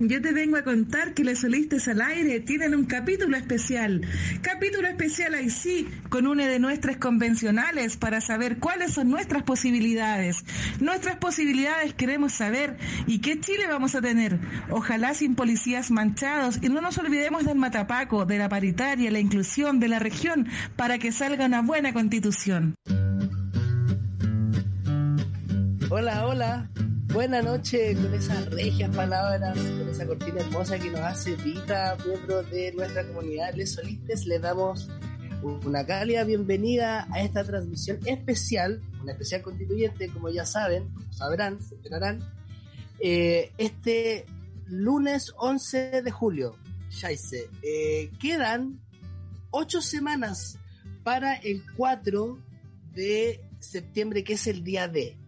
Yo te vengo a contar que los solistas al aire tienen un capítulo especial. Capítulo especial ahí sí, con una de nuestras convencionales para saber cuáles son nuestras posibilidades. Nuestras posibilidades queremos saber y qué Chile vamos a tener. Ojalá sin policías manchados y no nos olvidemos del matapaco, de la paritaria, la inclusión de la región para que salga una buena constitución. Hola, hola. Buenas noches con esas regias palabras, con esa cortina hermosa que nos hace Vita, miembros de nuestra comunidad Les Solistes. Les damos una cálida bienvenida a esta transmisión especial, una especial constituyente, como ya saben, sabrán, se enterarán, eh, este lunes 11 de julio. Ya hice. Eh, quedan ocho semanas para el 4 de septiembre, que es el día D.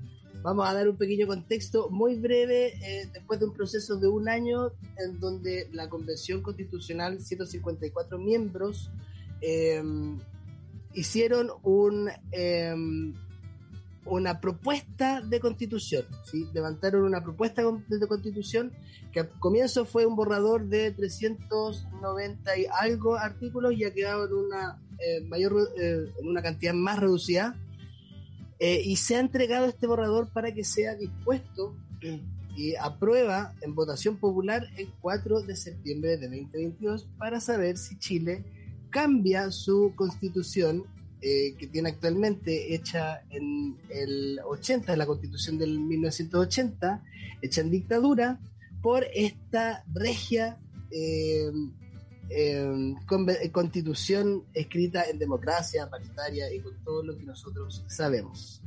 Vamos a dar un pequeño contexto muy breve, eh, después de un proceso de un año en donde la Convención Constitucional, 154 miembros, em, hicieron un, em, una propuesta de constitución, ¿sí? levantaron una propuesta de constitución que al comienzo fue un borrador de 390 y algo artículos y ha quedado en una, eh, mayor, eh, en una cantidad más reducida eh, y se ha entregado este borrador para que sea dispuesto y aprueba en votación popular el 4 de septiembre de 2022 para saber si Chile cambia su constitución eh, que tiene actualmente hecha en el 80, la constitución del 1980, hecha en dictadura, por esta regia eh, eh, constitución escrita en democracia, paritaria y con todo lo que nosotros sabemos.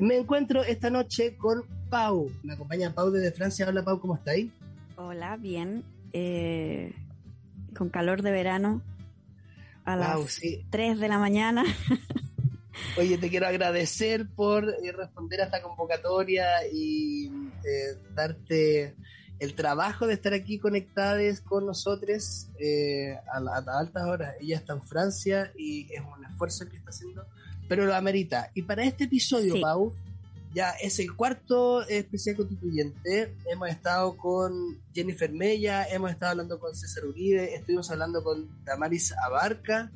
Me encuentro esta noche con Pau, me acompaña Pau desde Francia. Hola Pau, ¿cómo estáis? Hola, bien. Eh, con calor de verano a las 3 de la mañana. Oye, te quiero agradecer por eh, responder a esta convocatoria y eh, darte el trabajo de estar aquí conectadas con nosotros eh, a, altas horas. Ella está en Francia y es un esfuerzo que está haciendo, pero lo amerita. Y para este episodio, Pau, ya es el cuarto especial constituyente. Hemos estado con Jennifer Mella, hemos estado hablando con César Uribe, estuvimos hablando con Damaris Abarca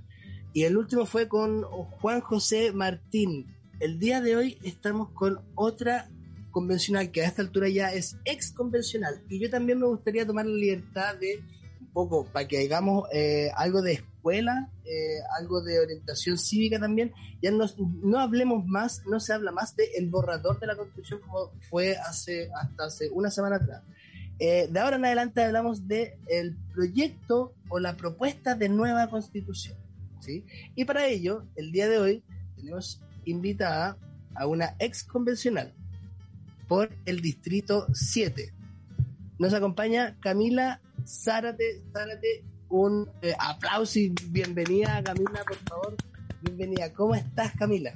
y el último fue con Juan José Martín. El día de hoy estamos con otra convencional, que a esta altura ya es ex convencional. Y yo también me gustaría tomar la libertad de, un poco, para que hagamos eh, algo de escuela, eh, algo de orientación cívica también, ya no, no hablemos más, no se habla más del el borrador de la constitución como fue hace hasta hace una semana atrás. Eh, de ahora en adelante hablamos de el proyecto o la propuesta de nueva constitución. ¿sí? Y para ello, el día de hoy tenemos invitada a una ex convencional, por el distrito 7. Nos acompaña Camila Zárate, Zárate un eh, aplauso y bienvenida Camila, por favor. Bienvenida. ¿Cómo estás, Camila?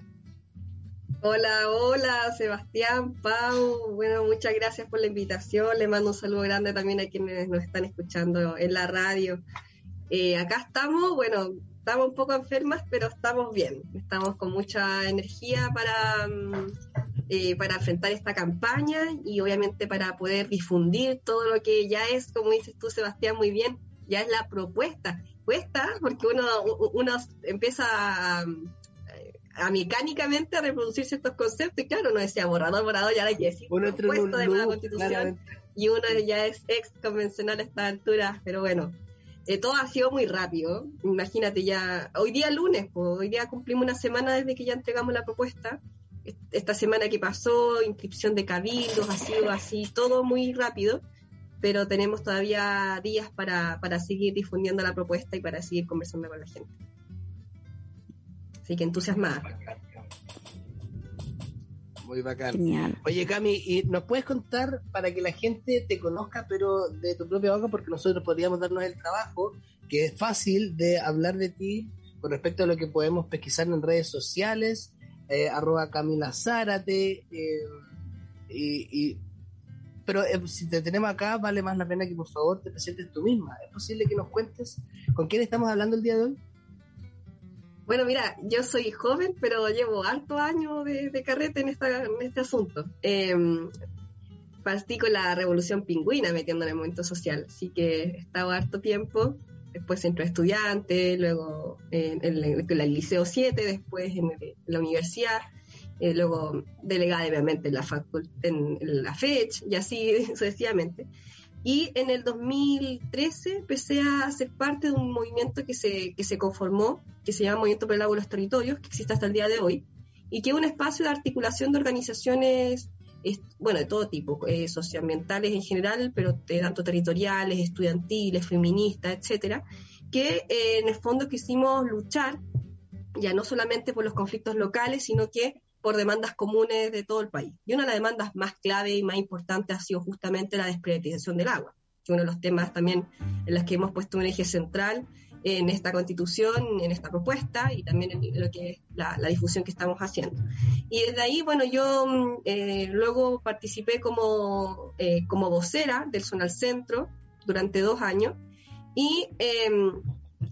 Hola, hola, Sebastián, Pau. Bueno, muchas gracias por la invitación. Le mando un saludo grande también a quienes nos están escuchando en la radio. Eh, acá estamos, bueno, estamos un poco enfermas, pero estamos bien. Estamos con mucha energía para, mm, eh, para enfrentar esta campaña y obviamente para poder difundir todo lo que ya es, como dices tú, Sebastián, muy bien, ya es la propuesta. Cuesta porque uno, uno empieza a, mecánicamente a reproducir ciertos conceptos y claro, uno decía borrador, borrador, ya hay que decir de la constitución y uno ya es ex convencional a esta altura, pero bueno, eh, todo ha sido muy rápido. Imagínate ya, hoy día lunes, hoy día cumplimos una semana desde que ya entregamos la propuesta esta semana que pasó, inscripción de cabildos, ha sido así, todo muy rápido, pero tenemos todavía días para, para seguir difundiendo la propuesta y para seguir conversando con la gente. Así que entusiasmada. Muy bacán. Oye, Cami, ¿y nos puedes contar para que la gente te conozca, pero de tu propia boca, porque nosotros podríamos darnos el trabajo, que es fácil de hablar de ti con respecto a lo que podemos pesquisar en redes sociales, eh, arroba Camila Zárate, eh, y, pero eh, si te tenemos acá, vale más la pena que por favor te presentes tú misma. ¿Es posible que nos cuentes con quién estamos hablando el día de hoy? Bueno, mira, yo soy joven, pero llevo harto años de, carrete en, esta, en este asunto. Eh, partí con la revolución pingüina metiendo en el momento social, así que he estado harto tiempo. Después centro de estudiante, luego en, el Liceo 7, después en, la universidad, eh, luego delegada obviamente en la, en, en la FECH y así sucesivamente. Y en el 2013 empecé a ser parte de un movimiento que se, que se conformó, que se llama Movimiento por el Agua los Territorios, que existe hasta el día de hoy, y que es un espacio de articulación de organizaciones, bueno, de todo tipo, eh, socioambientales en general, pero tanto territoriales, estudiantiles, feministas, etcétera, que eh, en el fondo quisimos luchar ya no solamente por los conflictos locales, sino que por demandas comunes de todo el país. Y una de las demandas más clave y más importantes ha sido justamente la desprivatización del agua, que es uno de los temas también en los que hemos puesto un eje central en esta constitución, en esta propuesta y también en lo que es la, difusión que estamos haciendo. Y desde ahí, bueno, yo eh, luego participé como, eh, como vocera del Zonal Centro durante dos años y em,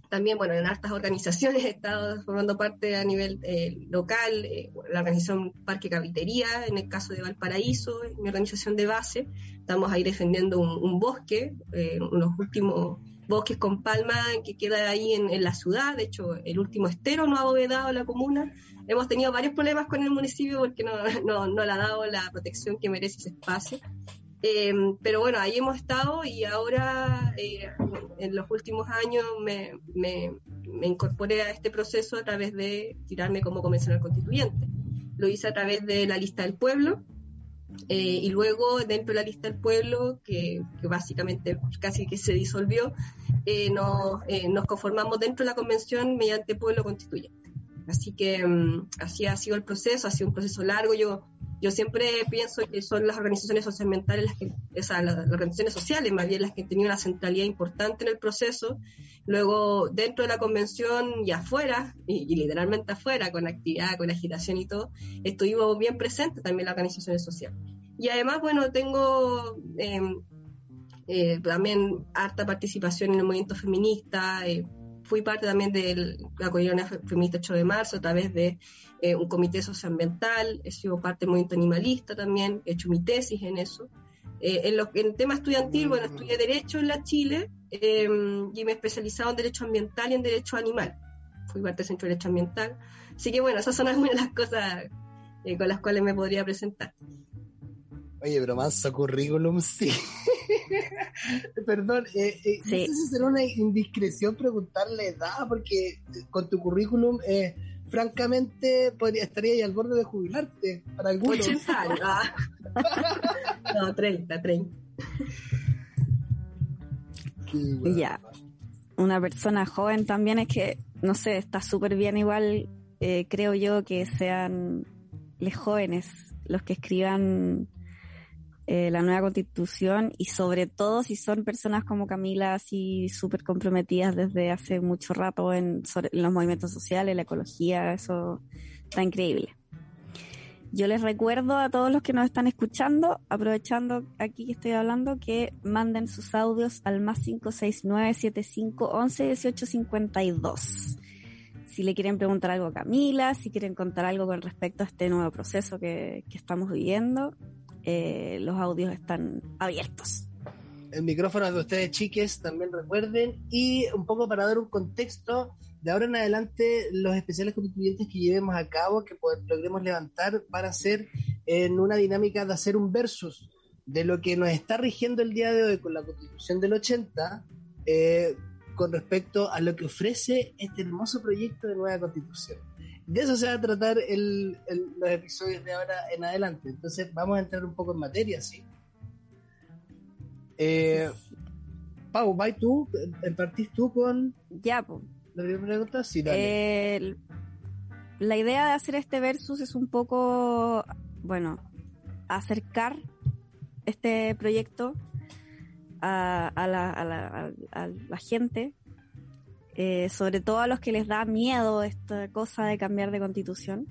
también, bueno, en hartas organizaciones he estado formando parte a nivel eh, local, eh, la organización Parque Cavitería, en el caso de Valparaíso, mi organización de base. Estamos ahí defendiendo un, bosque, eh, unos últimos bosques con palma que queda ahí en, la ciudad. De hecho, el último estero no ha abovedado la comuna. Hemos tenido varios problemas con el municipio porque no, no, no le ha dado la protección que merece ese espacio. Eh, pero bueno, ahí hemos estado y ahora eh, en los últimos años me, me, incorporé a este proceso a través de tirarme como convencional constituyente. Lo hice a través de la lista del pueblo eh, y luego dentro de la lista del pueblo, que, básicamente casi que se disolvió, nos, nos, conformamos dentro de la convención mediante pueblo constituyente. Así que mm, así ha sido el proceso, ha sido un proceso largo. Yo yo siempre pienso que son las organizaciones socioambientales, las, que, o sea, las, organizaciones sociales más bien las que han tenido una centralidad importante en el proceso. Luego, dentro de la convención y afuera, y, literalmente afuera, con actividad, con agitación y todo, estuvimos bien presentes también las organizaciones sociales. Y además, bueno, tengo em, eh, también harta participación en el movimiento feminista, eh, fui parte también de la Comunidad Feminista 8 de Marzo a través de eh, un comité socioambiental, he sido parte del movimiento animalista también, he hecho mi tesis en eso. Eh, en, lo, en el tema estudiantil, bueno, estudié Derecho en la Chile em, y me he especializado en Derecho Ambiental y en Derecho Animal. Fui parte del Centro de Derecho Ambiental. Así que bueno, esas son algunas de las cosas eh, con las cuales me podría presentar. Oye, pero más currículum, sí. Perdón, eh, eh, no sé si será una indiscreción preguntarle edad, porque con tu currículum, eh, francamente, podría, estaría ahí al borde de jubilarte para algunos. 80 años. No, 30, 30. Ya. Una persona joven también es que, no sé, está súper bien igual, eh, creo yo, que sean los jóvenes los que escriban eh, la nueva constitución y sobre todo si son personas como Camila así súper comprometidas desde hace mucho rato en, los movimientos sociales, la ecología, eso está increíble. Yo les recuerdo a todos los que nos están escuchando, aprovechando aquí que estoy hablando, que manden sus audios al más 569 75 11 18 52 si le quieren preguntar algo a Camila, si quieren contar algo con respecto a este nuevo proceso que, que estamos viviendo, eh, los audios están abiertos. El micrófono de ustedes, chiques, también recuerden. Y un poco para dar un contexto, de ahora en adelante, los especiales constituyentes que llevemos a cabo, que logremos levantar, van a ser en una dinámica de hacer un versus de lo que nos está rigiendo el día de hoy con la constitución del 80, eh, con respecto a lo que ofrece este hermoso proyecto de nueva constitución de eso se va a tratar el, los episodios de ahora en adelante. Entonces vamos a entrar un poco en materia, ¿sí? Eh, Pau, ¿vas tú? ¿Partís tú con ya, pues. la primera pregunta? Sí, dale. la idea de hacer este versus es un poco bueno, acercar este proyecto a, la, gente, eh, sobre todo a los que les da miedo esta cosa de cambiar de constitución.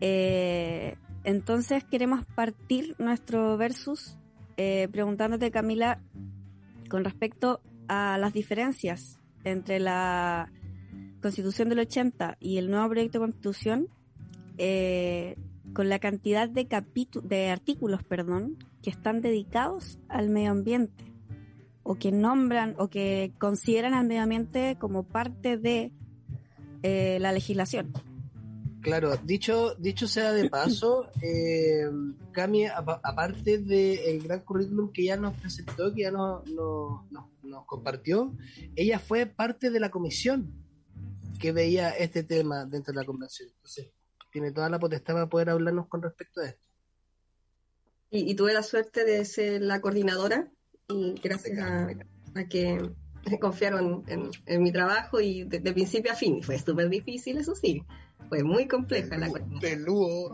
Eh, entonces queremos partir nuestro versus eh, preguntándote, Camila, con respecto a las diferencias entre la constitución del 80 y el nuevo proyecto de constitución, con la cantidad de, de artículos perdón, que están dedicados al medio ambiente o que nombran o que consideran al medio ambiente como parte de eh, la legislación. Claro, dicho, dicho sea de paso, eh, Cami, aparte del gran currículum que ya nos presentó, que ya nos, nos compartió, ella fue parte de la comisión que veía este tema dentro de la convención. Entonces, tiene toda la potestad para poder hablarnos con respecto a esto. Y, tuve la suerte de ser la coordinadora y gracias a, que confiaron en, mi trabajo y de, principio a fin. Fue súper difícil, eso sí. Fue muy compleja la Peludo.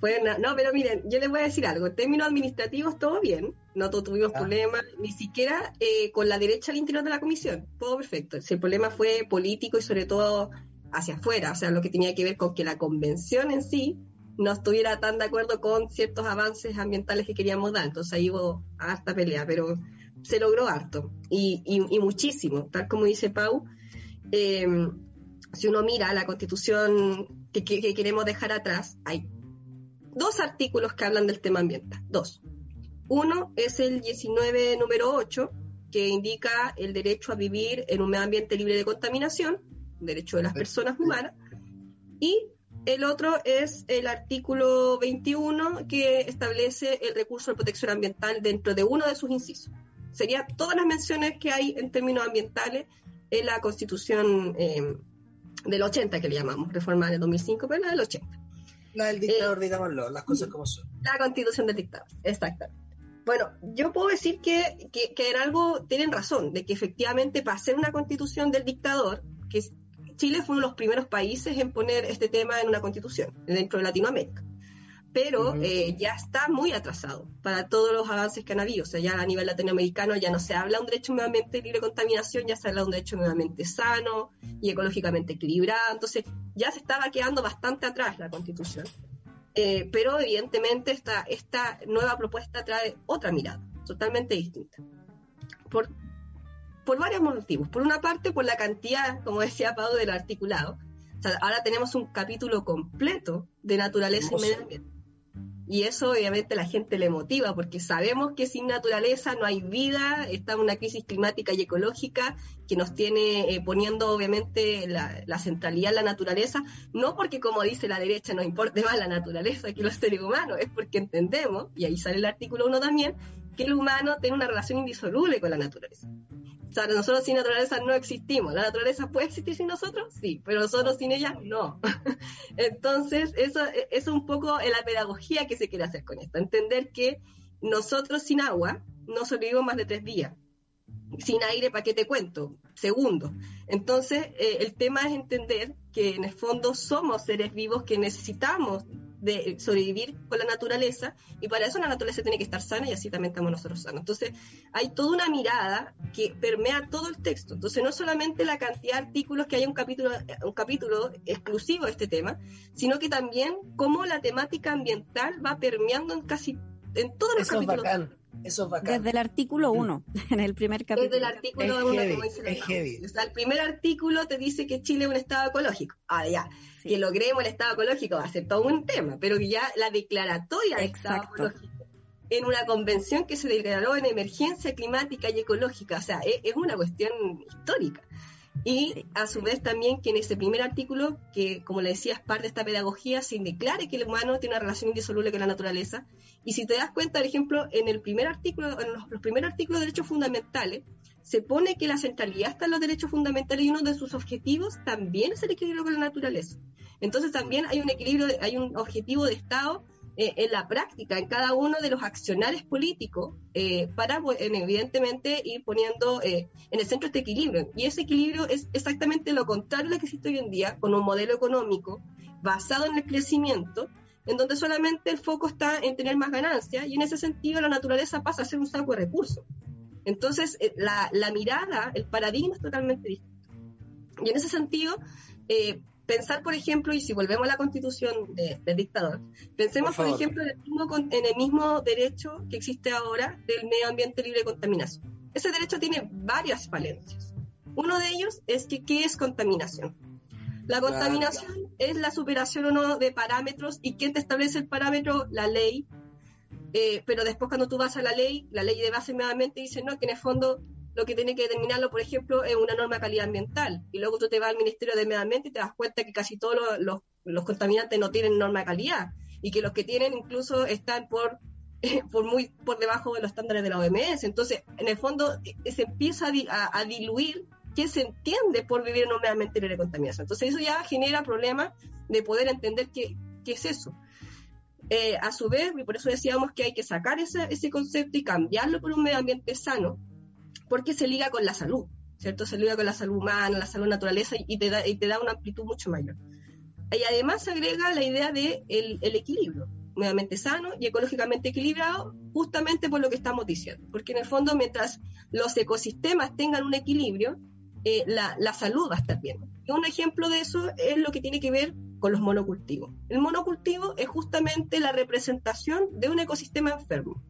Bueno, no, pero miren, yo les voy a decir algo. En términos administrativos, todo bien. No tuvimos ah. problemas, ni siquiera eh, con la derecha al interior de la comisión. Todo perfecto. Si el problema fue político y sobre todo hacia afuera, o sea, lo que tenía que ver con que la convención en sí no estuviera tan de acuerdo con ciertos avances ambientales que queríamos dar. Entonces ahí hubo harta pelea, pero se logró harto y, y, muchísimo, tal como dice Pau. Em, si uno mira la constitución que, que, queremos dejar atrás, hay dos artículos que hablan del tema ambiental, dos. Uno es el 19 número 8, que indica el derecho a vivir en un medio ambiente libre de contaminación, derecho de las personas humanas, y el otro es el artículo 21 que establece el recurso de protección ambiental dentro de uno de sus incisos. Serían todas las menciones que hay en términos ambientales en la constitución eh, del 80 que le llamamos, reforma del 2005, pero la del 80. La del dictador, eh, digámoslo, las cosas como son. La constitución del dictador, exactamente. Bueno, yo puedo decir que, que, que en algo tienen razón, de que efectivamente para hacer una constitución del dictador, que Chile fue uno de los primeros países en poner este tema en una constitución dentro de Latinoamérica. Pero eh, ya está muy atrasado para todos los avances que han habido. O sea, ya a nivel latinoamericano ya no se habla de un derecho nuevamente libre de contaminación, ya se habla de un derecho nuevamente sano y ecológicamente equilibrado. Entonces, ya se estaba quedando bastante atrás la constitución. Eh, pero evidentemente esta, esta nueva propuesta trae otra mirada, totalmente distinta. Por, por varios motivos. Por una parte, por la cantidad, como decía Pau, del articulado. ahora tenemos un capítulo completo de naturaleza y medio ambiente. Y eso obviamente a la gente le motiva, porque sabemos que sin naturaleza no hay vida, está una crisis climática y ecológica que nos tiene eh, poniendo obviamente la, centralidad en la naturaleza, no porque como dice la derecha nos importe más la naturaleza que los seres humanos, es porque entendemos, y ahí sale el artículo 1 también, que el humano tiene una relación indisoluble con la naturaleza. O sea, nosotros sin naturaleza no existimos. ¿La naturaleza puede existir sin nosotros? Sí, pero nosotros sin ella no. Entonces, eso, es un poco la pedagogía que se quiere hacer con esto. Entender que nosotros sin agua no sobrevivimos más de tres días. Sin aire, ¿para qué te cuento? Segundo. Entonces, eh, el tema es entender que en el fondo somos seres vivos que necesitamos de sobrevivir con la naturaleza y para eso la naturaleza tiene que estar sana y así también estamos nosotros sanos. Entonces hay toda una mirada que permea todo el texto. Entonces no solamente la cantidad de artículos que hay un capítulo, un capítulo exclusivo de este tema, sino que también cómo la temática ambiental va permeando en casi en todos los capítulos. Eso es bacán. Desde el artículo 1, en el primer capítulo. Desde el artículo 1, como dice es heavy. O sea, el primer artículo te dice que Chile es un estado ecológico. Ah, ya. Que logremos el estado ecológico va a ser todo un tema, pero ya la declaratoria de estado ecológico en una convención que se declaró en emergencia climática y ecológica, o sea, es una cuestión histórica. Y a su vez también que en ese primer artículo, que como le decía es parte de esta pedagogía, se declare que el humano tiene una relación indisoluble con la naturaleza. Y si te das cuenta, por ejemplo, en el primer artículo, en los, primeros artículos de derechos fundamentales, se pone que la centralidad está en los derechos fundamentales y uno de sus objetivos también es el equilibrio con la naturaleza. Entonces también hay un equilibrio, hay un objetivo de Estado eh, en la práctica, en cada uno de los accionarios políticos, eh, para evidentemente ir poniendo eh, en el centro este equilibrio. Y ese equilibrio es exactamente lo contrario a lo que existe hoy en día, con un modelo económico basado en el crecimiento, en donde solamente el foco está en tener más ganancias, y en ese sentido la naturaleza pasa a ser un saco de recursos. Entonces, la, la mirada, el paradigma es totalmente distinto. Y en ese sentido, eh, pensar, por ejemplo, y si volvemos a la constitución del dictador, pensemos, por, ejemplo, en el, mismo, en el, mismo, derecho que existe ahora del medio ambiente libre de contaminación. Ese derecho tiene varias falencias. Uno de ellos es que, ¿qué es contaminación? La contaminación es la superación o no de parámetros y quién te establece el parámetro, la ley. Eh, pero después cuando tú vas a la ley, la ley de base nuevamente dice no, que en el fondo lo que tiene que determinarlo, por ejemplo, es una norma de calidad ambiental. Y luego tú te vas al Ministerio de Medio Ambiente y te das cuenta que casi todos los, contaminantes no tienen norma de calidad y que los que tienen incluso están por, por muy por debajo de los estándares de la OMS. Entonces, en el fondo, eh, se empieza a, diluir qué se entiende por vivir en un medio ambiente libre de contaminación. Entonces, eso ya genera problemas de poder entender qué, qué es eso. Eh, a su vez, y por eso decíamos que hay que sacar ese, ese concepto y cambiarlo por un medio ambiente sano, porque se liga con la salud, ¿cierto? Se liga con la salud humana, la salud naturaleza y te da, y te da una amplitud mucho mayor. Y además se agrega la idea de el, equilibrio, nuevamente sano y ecológicamente equilibrado, justamente por lo que estamos diciendo. Porque en el fondo, mientras los ecosistemas tengan un equilibrio, eh, la, la, salud va a estar bien. Y un ejemplo de eso es lo que tiene que ver con los monocultivos. El monocultivo es justamente la representación de un ecosistema enfermo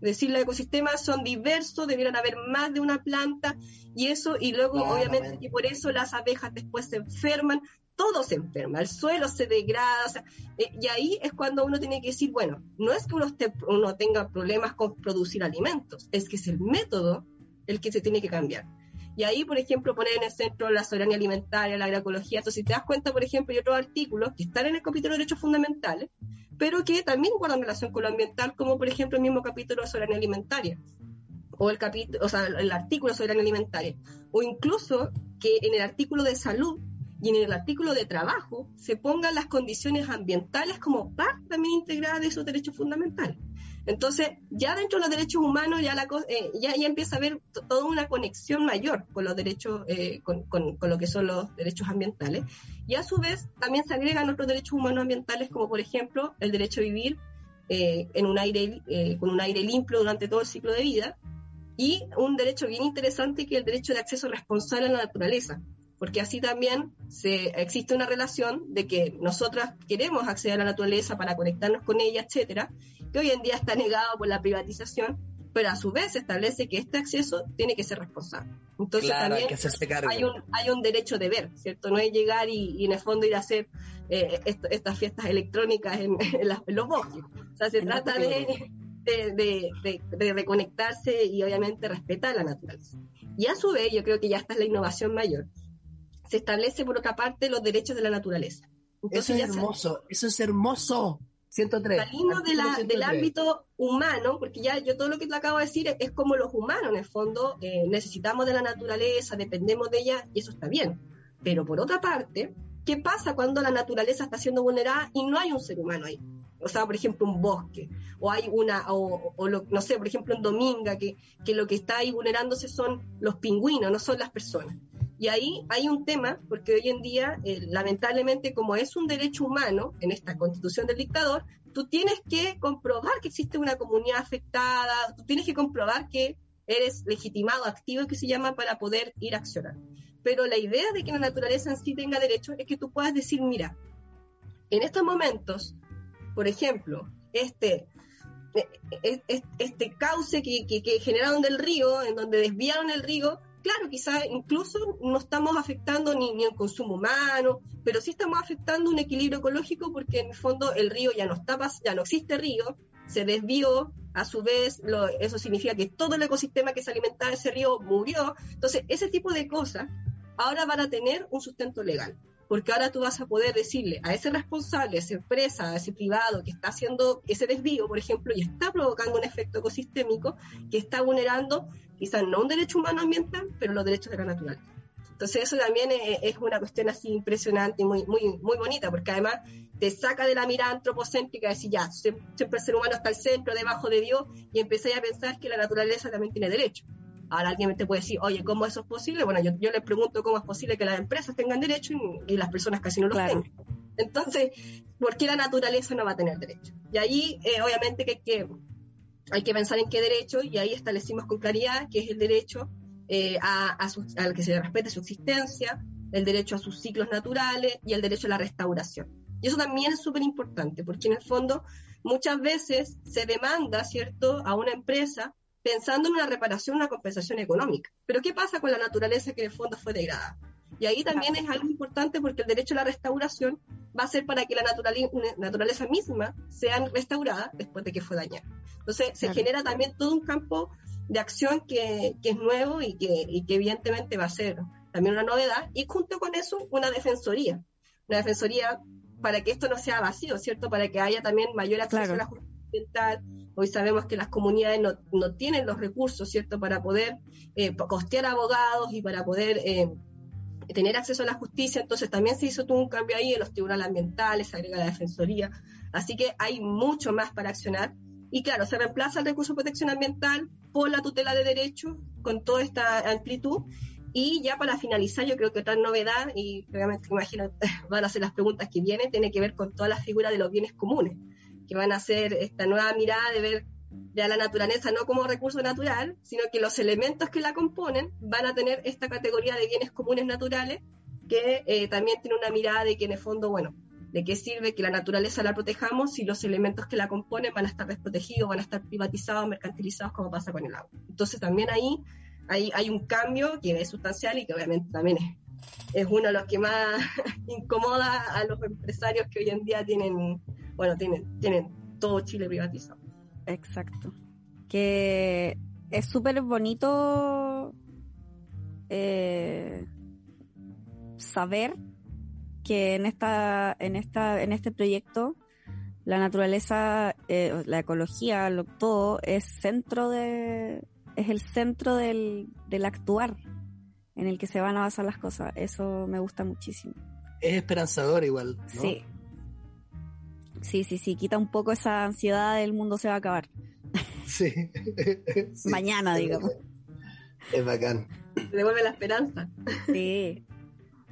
decir, los ecosistemas son diversos, debieran haber más de una planta y eso, y luego obviamente y por eso las abejas después se enferman, todo se enferma, el suelo se degrada, eh, y ahí es cuando uno tiene que decir, bueno, no es que uno, uno tenga problemas con producir alimentos, es que es el método el que se tiene que cambiar. Y ahí, por ejemplo, poner en el centro la soberanía alimentaria, la agroecología. Entonces, si te das cuenta, por ejemplo, hay otros artículos que están en el capítulo de derechos fundamentales, pero que también guardan relación con lo ambiental, como por ejemplo el mismo capítulo de soberanía alimentaria, o el, el artículo de soberanía alimentaria, o incluso que en el artículo de salud y en el artículo de trabajo se pongan las condiciones ambientales como parte también integrada de esos derechos fundamentales. Entonces, ya dentro de los derechos humanos ya, la, eh, ya, ya, empieza a haber toda una conexión mayor con los derechos, eh, con, con, lo que son los derechos ambientales. Y a su vez, también se agregan otros derechos humanos ambientales, como por ejemplo el derecho a vivir eh, en un aire, con un aire limpio durante todo el ciclo de vida. Y un derecho bien interesante que es el derecho de acceso responsable a la naturaleza, porque así también se, existe una relación de que nosotras queremos acceder a la naturaleza para conectarnos con ella, etcétera, que hoy en día está negado por la privatización, pero a su vez se establece que este acceso tiene que ser responsable. Entonces también hay, un, hay un derecho de ver, ¿cierto? No es llegar y, en el fondo ir a hacer eh, estas fiestas electrónicas en, los bosques. O sea, se trata de, de, de, reconectarse y obviamente respetar la naturaleza. Y a su vez, yo creo que ya esta es la innovación mayor, se establece por otra parte los derechos de la naturaleza. eso es hermoso, eso es hermoso. 103. Salimos del ámbito humano, porque ya yo todo lo que te acabo de decir es, como los humanos, en el fondo, eh, necesitamos de la naturaleza, dependemos de ella, y eso está bien. Pero por otra parte, ¿qué pasa cuando la naturaleza está siendo vulnerada y no hay un ser humano ahí? O sea, por ejemplo, un bosque, o hay una, o, no sé, por ejemplo, en Dominga, que, que lo que está ahí vulnerándose son los pingüinos, no son las personas. Y ahí hay un tema, porque hoy en día, eh, lamentablemente, como es un derecho humano en esta constitución del dictador, tú tienes que comprobar que existe una comunidad afectada, tú tienes que comprobar que eres legitimado, activo, que se llama, para poder ir a accionar. Pero la idea de que la naturaleza en sí tenga derecho es que tú puedas decir, mira, en estos momentos, por ejemplo, este, e, e, e, este cauce que, que generaron del río, en donde desviaron el río, claro, quizás incluso no estamos afectando ni, ni, el consumo humano, pero sí estamos afectando un equilibrio ecológico porque en el fondo el río ya no está, ya no existe río, se desvió, a su vez eso significa que todo el ecosistema que se alimentaba de ese río murió. Entonces, ese tipo de cosas ahora van a tener un sustento legal porque ahora tú vas a poder decirle a ese responsable, a esa empresa, a ese privado que está haciendo ese desvío, por ejemplo, y está provocando un efecto ecosistémico que está vulnerando quizás no un derecho humano ambiental, pero los derechos de la naturaleza. Entonces eso también es, una cuestión así impresionante y muy, muy, muy bonita, porque además te saca de la mirada antropocéntrica de decir, ya, siempre el ser humano está al centro, debajo de Dios, y empezáis a pensar que la naturaleza también tiene derecho. Ahora alguien te puede decir, oye, ¿cómo eso es posible? Bueno, yo, yo le pregunto cómo es posible que las empresas tengan derecho y, las personas casi no lo tengan. Entonces, ¿por qué la naturaleza no va a tener derecho? Y ahí, eh, obviamente, que hay, que hay que pensar en qué derecho, y ahí establecimos con claridad que es el derecho eh, a, al que se respete su existencia, el derecho a sus ciclos naturales y el derecho a la restauración. Y eso también es súper importante, porque en el fondo muchas veces se demanda, ¿cierto?, a una empresa pensando en una reparación, una compensación económica. Pero ¿qué pasa con la naturaleza que en el fondo fue degradada? Y ahí también es algo importante porque el derecho a la restauración va a ser para que la naturaleza misma sea restaurada después de que fue dañada. Entonces se genera también todo un campo de acción que, es nuevo y que, y que evidentemente va a ser también una novedad. Y junto con eso, una defensoría. Una defensoría para que esto no sea vacío, ¿cierto? Para que haya también mayor acceso a la justicia ambiental, Hoy sabemos que las comunidades no, no tienen los recursos, ¿cierto?, para poder eh, costear abogados y para poder eh, tener acceso a la justicia. Entonces también se hizo un cambio ahí en los tribunales ambientales, se agrega la defensoría. Así que hay mucho más para accionar. Y claro, se reemplaza el recurso de protección ambiental por la tutela de derechos con toda esta amplitud. Y ya para finalizar, yo creo que otra novedad, y obviamente imagino van a ser las preguntas que vienen, tiene que ver con toda la figura de los bienes comunes que van a ser esta nueva mirada de ver ya la naturaleza no como recurso natural, sino que los elementos que la componen van a tener esta categoría de bienes comunes naturales que eh, también tiene una mirada de que en el fondo, bueno, de qué sirve que la naturaleza la protejamos si los elementos que la componen van a estar desprotegidos, van a estar privatizados, mercantilizados, como pasa con el agua. Entonces también ahí hay, hay un cambio que es sustancial y que obviamente también es, es uno de los que más incomoda a los empresarios que hoy en día tienen bueno, tienen, tienen todo Chile privatizado. Exacto. Que es súper bonito eh, saber que en esta, en esta, en este proyecto la naturaleza, eh, la ecología, lo, todo es centro de, es el centro del, del actuar en el que se van a basar las cosas. Eso me gusta muchísimo. Es esperanzador igual. ¿no? Sí, Sí, sí, sí, quita un poco esa ansiedad del mundo se va a acabar. Sí. Mañana, digamos. Es bacán. Devuelve la esperanza. Sí.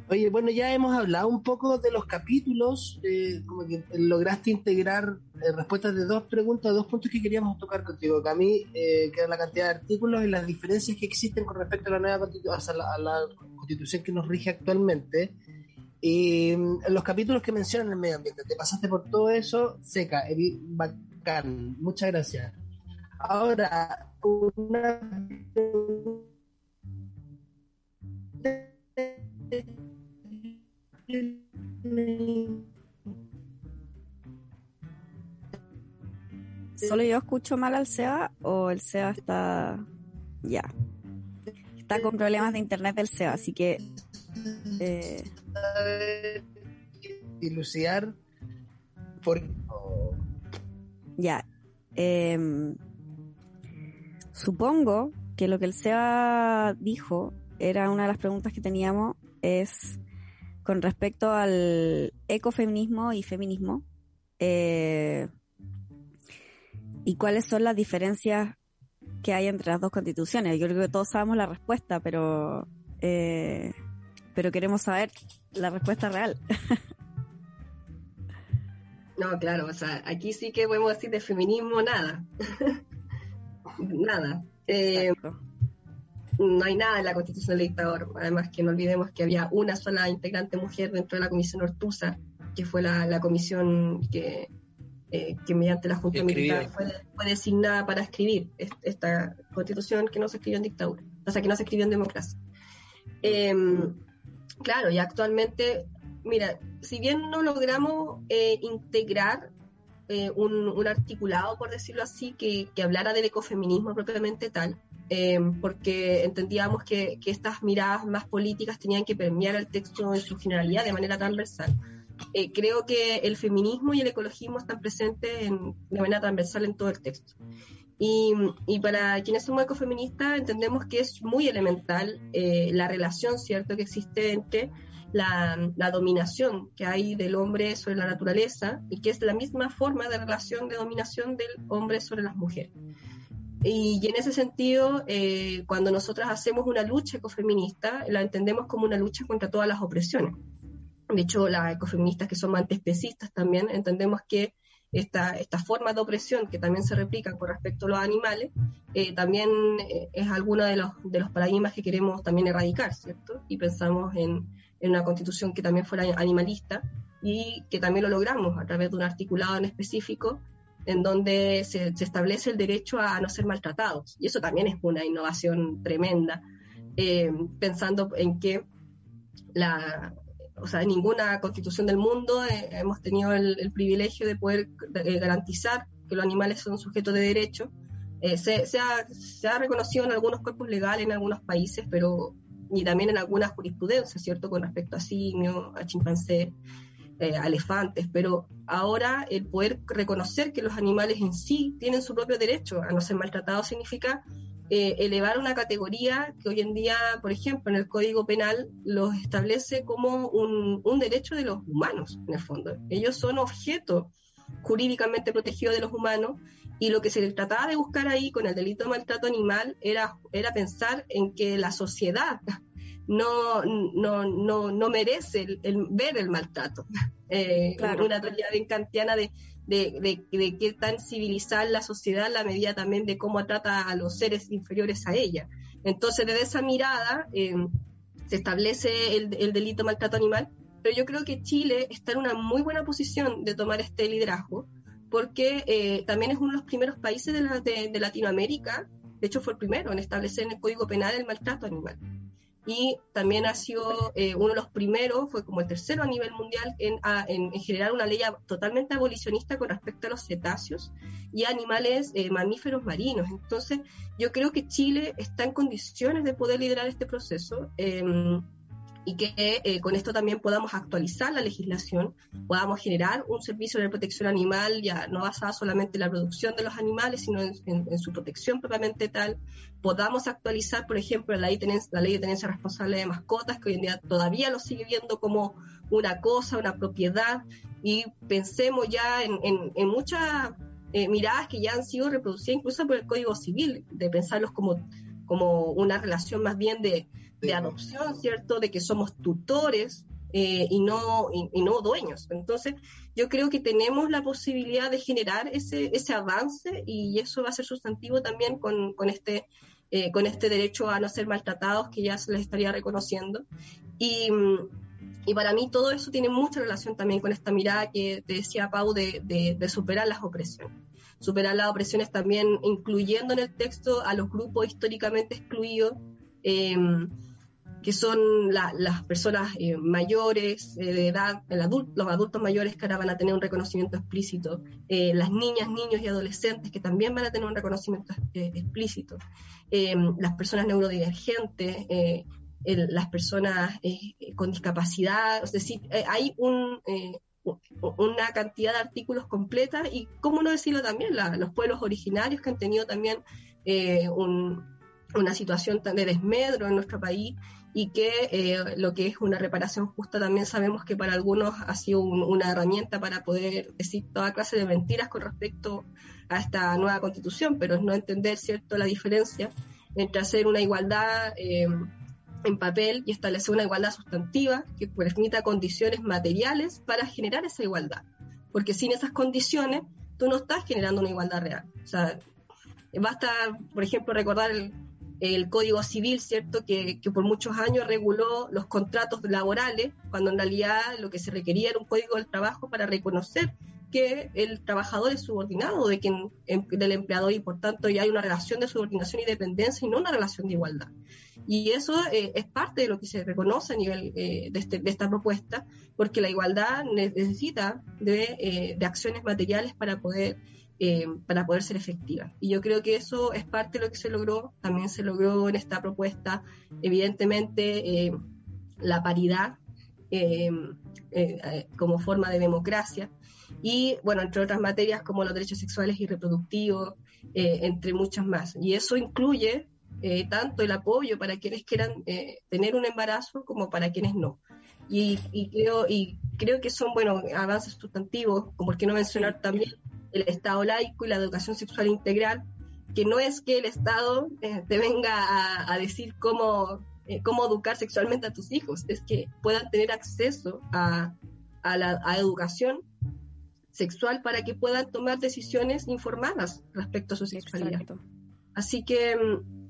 Oye, bueno, ya hemos hablado un poco de los capítulos, eh, como que lograste integrar eh, respuestas de dos preguntas, dos puntos que queríamos tocar contigo, Cami, eh, que es la cantidad de artículos y las diferencias que existen con respecto a la nueva constitución, a la constitución que nos rige actualmente y mm, los capítulos que mencionan el medio ambiente, te pasaste por todo eso, seca, bacán, muchas gracias. Ahora, una... ¿Solo yo escucho mal al SEA o el SEA está ya? Está con problemas de internet del SEA, así que eh, dilucidar por ya em, supongo que lo que el SEBA dijo era una de las preguntas que teníamos es con respecto al ecofeminismo y feminismo eh, y cuáles son las diferencias que hay entre las dos constituciones. Yo creo que todos sabemos la respuesta, pero eh, pero queremos saber la respuesta real. No, claro, o sea, aquí sí que podemos decir de feminismo nada. nada. Eh, no hay nada en la constitución del dictador. Además que no olvidemos que había una sola integrante mujer dentro de la comisión Ortuza, que fue la, comisión que, eh, que mediante la Junta Militar fue, fue, designada para escribir esta constitución que no se escribió en dictadura, o sea, que no se escribió en democracia. Eh, Claro, y actualmente, mira, si bien no logramos eh, integrar eh, un, articulado, por decirlo así, que, hablara del ecofeminismo propiamente tal, eh, porque entendíamos que, estas miradas más políticas tenían que permear el texto en su generalidad de manera transversal. creo que el feminismo y el ecologismo están presentes de manera transversal en todo el texto. Y, y, para quienes somos ecofeministas entendemos que es muy elemental eh, la relación, ¿cierto?, que existe entre la, la, dominación que hay del hombre sobre la naturaleza y que es la misma forma de relación de dominación del hombre sobre las mujeres. Y, y en ese sentido, eh, cuando nosotras hacemos una lucha ecofeminista, la entendemos como una lucha contra todas las opresiones. De hecho, las ecofeministas que son antiespecistas también entendemos que esta, esta forma de opresión que también se replica con respecto a los animales, eh, también eh, es alguno de los, de los paradigmas que queremos también erradicar, ¿cierto? Y pensamos en, en, una constitución que también fuera animalista y que también lo logramos a través de un articulado en específico en donde se, establece el derecho a no ser maltratados. Y eso también es una innovación tremenda, eh, pensando en que la, o sea, en ninguna constitución del mundo eh, hemos tenido el, privilegio de poder garantizar que los animales son sujetos de derecho. Eh, se, ha, se, ha, reconocido en algunos cuerpos legales en algunos países, pero y también en algunas jurisprudencias, ¿cierto? Con respecto a simios, a chimpancés, eh, a elefantes, pero ahora el poder reconocer que los animales en sí tienen su propio derecho a no ser maltratados significa eh, elevar una categoría que hoy en día, por ejemplo, en el Código Penal los establece como un, un derecho de los humanos, en el fondo. Ellos son objeto jurídicamente protegido de los humanos y lo que se trataba de buscar ahí con el delito de maltrato animal era, era pensar en que la sociedad no, no, no, no merece el, ver el maltrato. Eh, Una teoría bien kantiana de, de, de, qué tan civilizar la sociedad la medida también de cómo trata a los seres inferiores a ella. Entonces, desde esa mirada eh, se establece el, el, delito maltrato animal, pero yo creo que Chile está en una muy buena posición de tomar este liderazgo, porque eh, también es uno de los primeros países de, la, de, de Latinoamérica, de hecho fue el primero en establecer en el Código Penal el maltrato animal y también ha sido eh, uno de los primeros, fue como el tercero a nivel mundial en, en, generar una ley totalmente abolicionista con respecto a los cetáceos y animales eh, mamíferos marinos. Entonces, yo creo que Chile está en condiciones de poder liderar este proceso. Y que eh, con esto también podamos actualizar la legislación, podamos generar un servicio de protección animal ya no basado solamente en la producción de los animales, sino en, su protección propiamente tal, podamos actualizar, por ejemplo, la ley, la ley de tenencia responsable de mascotas, que hoy en día todavía lo sigue viendo como una cosa, una propiedad, y pensemos ya en, en muchas eh, miradas que ya han sido reproducidas incluso por el Código Civil, de pensarlos como, como una relación más bien de de adopción, ¿cierto? De que somos tutores eh, y, no, y, no dueños. Entonces, yo creo que tenemos la posibilidad de generar ese, ese avance y eso va a ser sustantivo también con, con este, eh, con este derecho a no ser maltratados que ya se les estaría reconociendo. Y, y, para mí todo eso tiene mucha relación también con esta mirada que te decía Pau de, de, de superar las opresiones. Superar las opresiones también incluyendo en el texto a los grupos históricamente excluidos. Eh, que son las personas eh, mayores eh, de edad, los adultos mayores que ahora van a tener un reconocimiento explícito, eh, las niñas, niños y adolescentes que también van a tener un reconocimiento explícito, las personas neurodivergentes, las personas con discapacidad, es decir, hay un, una cantidad de artículos completa y, cómo no decirlo también, los pueblos originarios que han tenido también una situación de desmedro en nuestro país y que eh, lo que es una reparación justa también sabemos que para algunos ha sido una herramienta para poder decir toda clase de mentiras con respecto a esta nueva constitución, pero es no entender cierto la diferencia entre hacer una igualdad eh, en papel y establecer una igualdad sustantiva que permita condiciones materiales para generar esa igualdad, porque sin esas condiciones tú no estás generando una igualdad real. O sea, basta, por ejemplo, recordar el, el Código Civil, ¿cierto?, que, por muchos años reguló los contratos laborales, cuando en realidad lo que se requería era un código del trabajo para reconocer que el trabajador es subordinado de quien, em, del empleador y por tanto ya hay una relación de subordinación y dependencia y no una relación de igualdad. Y eso eh, es parte de lo que se reconoce a nivel eh, de, este, de, esta propuesta, porque la igualdad necesita de, eh, de acciones materiales para poder eh, para poder ser efectiva. Y yo creo que eso es parte de lo que se logró, también se logró en esta propuesta, evidentemente, eh, la paridad eh, como forma de democracia. Y bueno, entre otras materias como los derechos sexuales y reproductivos, entre muchas más. Y eso incluye tanto el apoyo para quienes quieran tener un embarazo como para quienes no. Y, creo, y creo que son buenos avances sustantivos, como el que no mencionar también el Estado laico y la educación sexual integral, que no es que el Estado te venga a decir cómo eh, cómo educar sexualmente a tus hijos, es que puedan tener acceso a, la educación sexual para que puedan tomar decisiones informadas respecto a su sexualidad. Así que,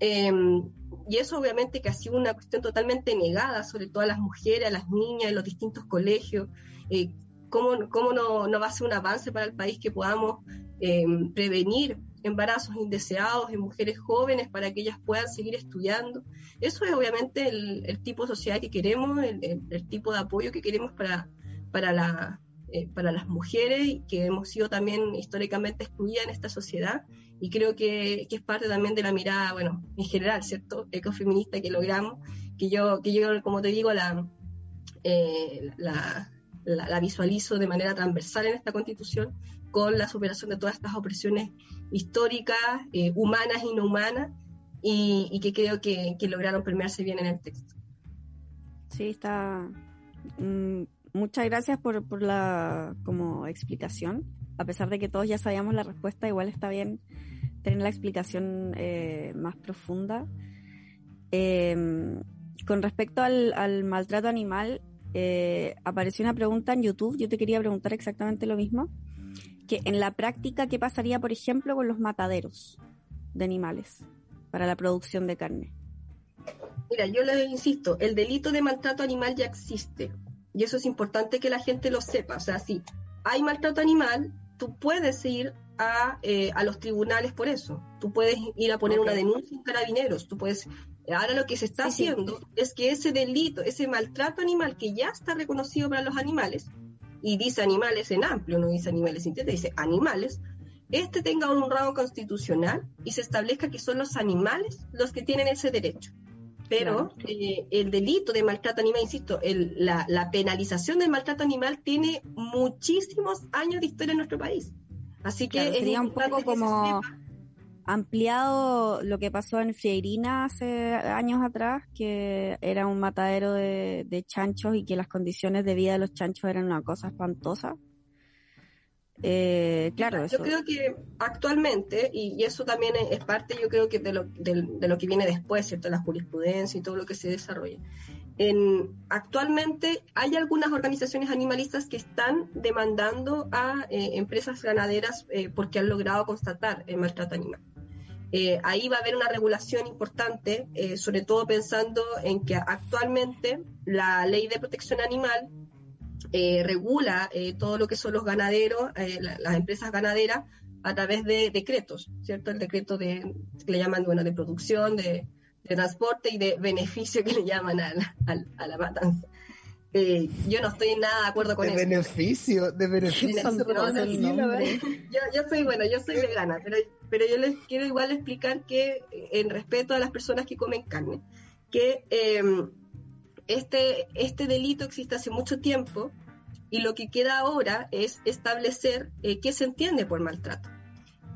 em, y eso obviamente que ha sido una cuestión totalmente negada, sobre todo a las mujeres, a las niñas, en los distintos colegios. Eh, ¿Cómo, cómo no, no, va a ser un avance para el país que podamos em, prevenir embarazos indeseados en mujeres jóvenes para que ellas puedan seguir estudiando. Eso es obviamente el, tipo de sociedad que queremos, el, tipo de apoyo que queremos para, para, la, eh, para las mujeres que hemos sido también históricamente excluidas en esta sociedad y creo que, es parte también de la mirada, bueno, en general, ¿cierto? Ecofeminista que logramos, que yo, que yo como te digo, la, eh, la, la, visualizo de manera transversal en esta constitución con la superación de todas estas opresiones históricas, eh, humanas y no humanas, y, que creo que, lograron permearse bien en el texto. Sí, está. Mm, muchas gracias por, por la como explicación. A pesar de que todos ya sabíamos la respuesta, igual está bien tener la explicación eh, más profunda. Em, con respecto al, al maltrato animal, eh, apareció una pregunta en YouTube. Yo te quería preguntar exactamente lo mismo que en la práctica, ¿qué pasaría, por ejemplo, con los mataderos de animales para la producción de carne? Mira, yo le insisto, el delito de maltrato animal ya existe y eso es importante que la gente lo sepa. O sea, si hay maltrato animal, tú puedes ir a, eh, los tribunales por eso. Tú puedes ir a poner una denuncia en carabineros. Tú puedes. Ahora lo que se está haciendo es que ese delito, ese maltrato animal que ya está reconocido para los animales, y dice animales en amplio, no dice animales sintéticos, dice animales, este tenga un rango constitucional y se establezca que son los animales los que tienen ese derecho. Pero eh, el delito de maltrato animal, insisto, la, penalización del maltrato animal tiene muchísimos años de historia en nuestro país. Así que sería un poco como ampliado lo que pasó en Frieirina hace años atrás, que era un matadero de, chanchos y que las condiciones de vida de los chanchos eran una cosa espantosa. Eh, claro, yo creo que actualmente, y, eso también es, parte, yo creo que de lo, de, lo que viene después, ¿cierto? La jurisprudencia y todo lo que se desarrolla. En, actualmente hay algunas organizaciones animalistas que están demandando a eh, empresas ganaderas eh, porque han logrado constatar el maltrato animal. Eh, ahí va a haber una regulación importante, eh, sobre todo pensando en que actualmente la ley de protección animal eh, regula todo lo que son los ganaderos, las empresas ganaderas, a través de decretos, ¿cierto? El decreto de, que le llaman, bueno, de producción, de, transporte y de beneficio que le llaman a la, matanza. yo no estoy en nada de acuerdo con de Beneficio, de beneficio, yo, yo soy, bueno, yo soy vegana, pero pero yo les quiero igual explicar que, en respeto a las personas que comen carne, que em, este, este delito existe hace mucho tiempo y lo que queda ahora es establecer eh, qué se entiende por maltrato.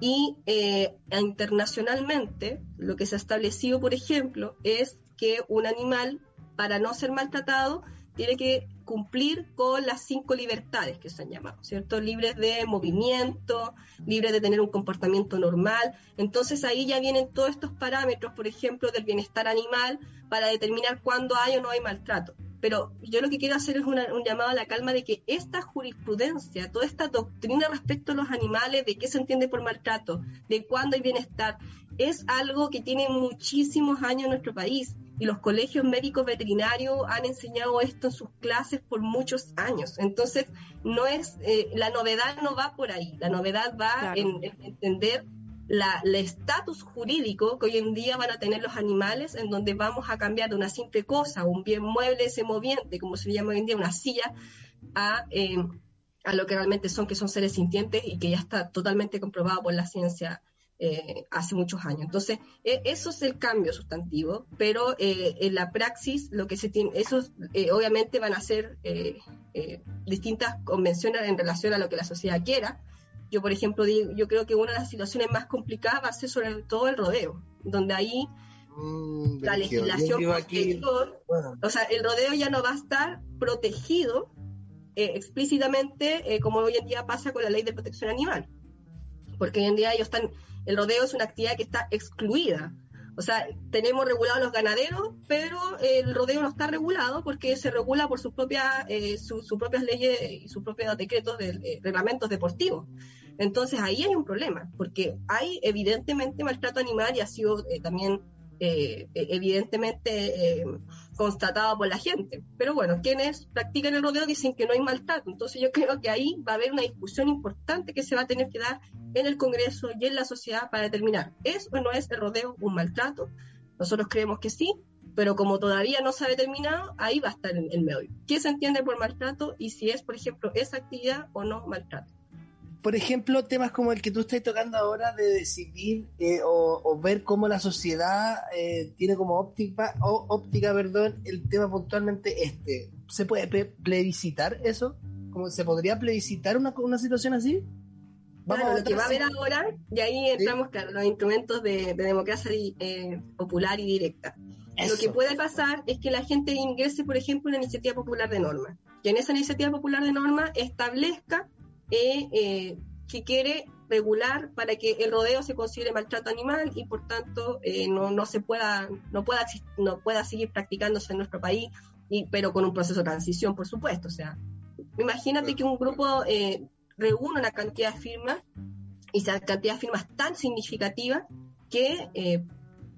Y eh, internacionalmente lo que se ha establecido, por ejemplo, es que un animal, para no ser maltratado, tiene que cumplir con las cinco libertades que se han llamado, ¿cierto? Libres de movimiento, libres de tener un comportamiento normal. Entonces ahí ya vienen todos estos parámetros, por ejemplo, del bienestar animal para determinar cuándo hay o no hay maltrato. Pero yo lo que quiero hacer es un llamado a la calma de que esta jurisprudencia, toda esta doctrina respecto a los animales, de qué se entiende por maltrato, de cuándo hay bienestar, es algo que tiene muchísimos años en nuestro país y los colegios médicos veterinarios han enseñado esto en sus clases por muchos años. Entonces, no es eh, la novedad no va por ahí, la novedad va en, entender el estatus jurídico que hoy en día van a tener los animales, en donde vamos a cambiar de una simple cosa, un bien mueble ese moviente, como se llama hoy en día, una silla, a, eh, a lo que realmente son, que son seres sintientes y que ya está totalmente comprobado por la ciencia eh, hace muchos años. Entonces, e, eso es el cambio sustantivo, pero eh, en la praxis lo que se tiene, esos eh, obviamente van a ser distintas convenciones en relación a lo que la sociedad quiera. Yo, por ejemplo, digo, yo creo que una de las situaciones más complicadas va a ser sobre todo el rodeo, donde ahí mm, la legislación o sea, el rodeo ya no va a estar protegido explícitamente como hoy en día pasa con la ley de protección animal porque hoy en día ellos están el rodeo es una actividad que está excluida. O sea, tenemos regulados los ganaderos, pero el rodeo no está regulado porque se regula por sus propias, eh, sus propias leyes y sus propios decretos de reglamentos deportivos. Entonces ahí hay un problema, porque hay evidentemente maltrato animal y ha sido eh, también eh, evidentemente constatado por la gente. Pero bueno, quienes practican el rodeo dicen que no hay maltrato. Entonces yo creo que ahí va a haber una discusión importante que se va a tener que dar en el Congreso y en la sociedad para determinar, ¿es o no es el rodeo un maltrato? Nosotros creemos que sí, pero como todavía no se ha determinado, ahí va a estar el, el medio. ¿Qué se entiende por maltrato y si es, por ejemplo, esa actividad o no maltrato? Por ejemplo, temas como el que tú estás tocando ahora de decidir eh, o, ver cómo la sociedad eh, tiene como óptica, o, óptica perdón, el tema puntualmente este. ¿Se puede plebiscitar eso? ¿Cómo ¿Se podría plebiscitar una, una situación así? Vamos lo que va a haber ahora, y ahí entramos, claro, los instrumentos de, democracia eh, popular y directa. Lo que puede pasar es que la gente ingrese, por ejemplo, una iniciativa popular de norma, que en esa iniciativa popular de norma establezca eh, que quiere regular para que el rodeo se considere maltrato animal y por tanto eh, no, no, se pueda no pueda no pueda seguir practicándose en nuestro país y, pero con un proceso de transición por supuesto. O sea imagínate que un grupo eh, reúne una cantidad de firmas y esa cantidad de firmas tan significativa que eh,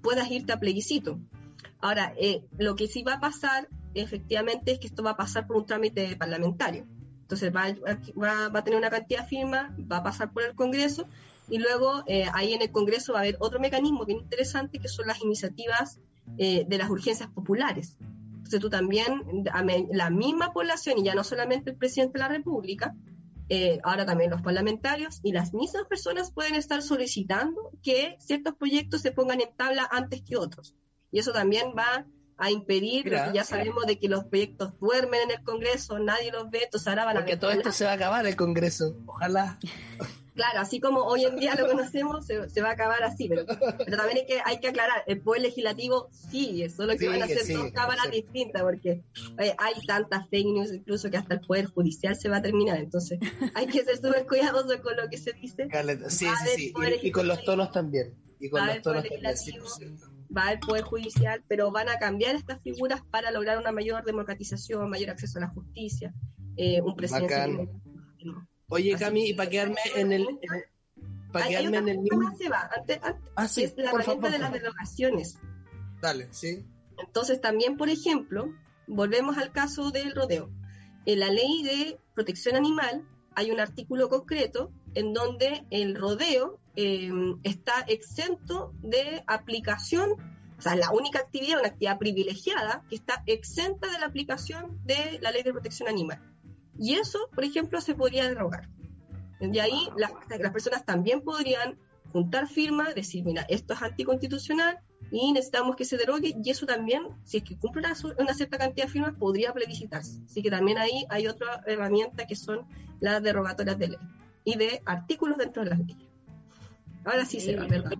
puedas irte a plebiscito. Ahora lo que sí va a pasar efectivamente es que esto va a pasar por un trámite parlamentario entonces va, a tener una cantidad de firmas, va a pasar por el Congreso y luego eh, ahí en el Congreso va a haber otro mecanismo bien interesante que son las iniciativas eh, de las urgencias populares. Entonces tú también, la misma población y ya no solamente el presidente de la República, eh, ahora también los parlamentarios y las mismas personas pueden estar solicitando que ciertos proyectos se pongan en tabla antes que otros. Y eso también va a impedir, porque ya sabemos de que los proyectos duermen en el Congreso, nadie los ve, entonces ahora van porque todo esto se va a acabar el Congreso, ojalá. Claro, así como hoy en día lo conocemos, se, va a acabar así, pero, pero también hay que, hay que aclarar, el Poder Legislativo sí, solo que van a ser dos cámaras distintas, porque hay tantas fake news incluso que hasta el Poder Judicial se va a terminar, entonces hay que ser súper cuidadosos con lo que se dice. Sí, sí, sí, y, con los tonos también. Y con los tonos también va al Poder Judicial, pero van a cambiar estas figuras para lograr una mayor democratización, mayor acceso a la justicia, eh, un presidente. Oye, Cami, y para quedarme en el. para quedarme en el mismo. Se va, antes, ah, sí, es la herramienta de las derogaciones. Dale, sí. Entonces, también, por ejemplo, volvemos al caso del rodeo. En la ley de protección animal hay un artículo concreto en donde el rodeo em, está exento de aplicación, o sea, la única actividad, una actividad privilegiada, que está exenta de la aplicación de la ley de protección animal. Y eso, por ejemplo, se podría derogar. Y ahí las, las personas también podrían juntar firmas, decir, mira, esto es anticonstitucional y necesitamos que se derogue, y eso también, si es que cumple una, cierta cantidad de firmas, podría plebiscitarse. Así que también ahí hay otra herramienta que son las derogatorias de ley y de artículos dentro de las leyes. Ahora sí se va, ¿verdad?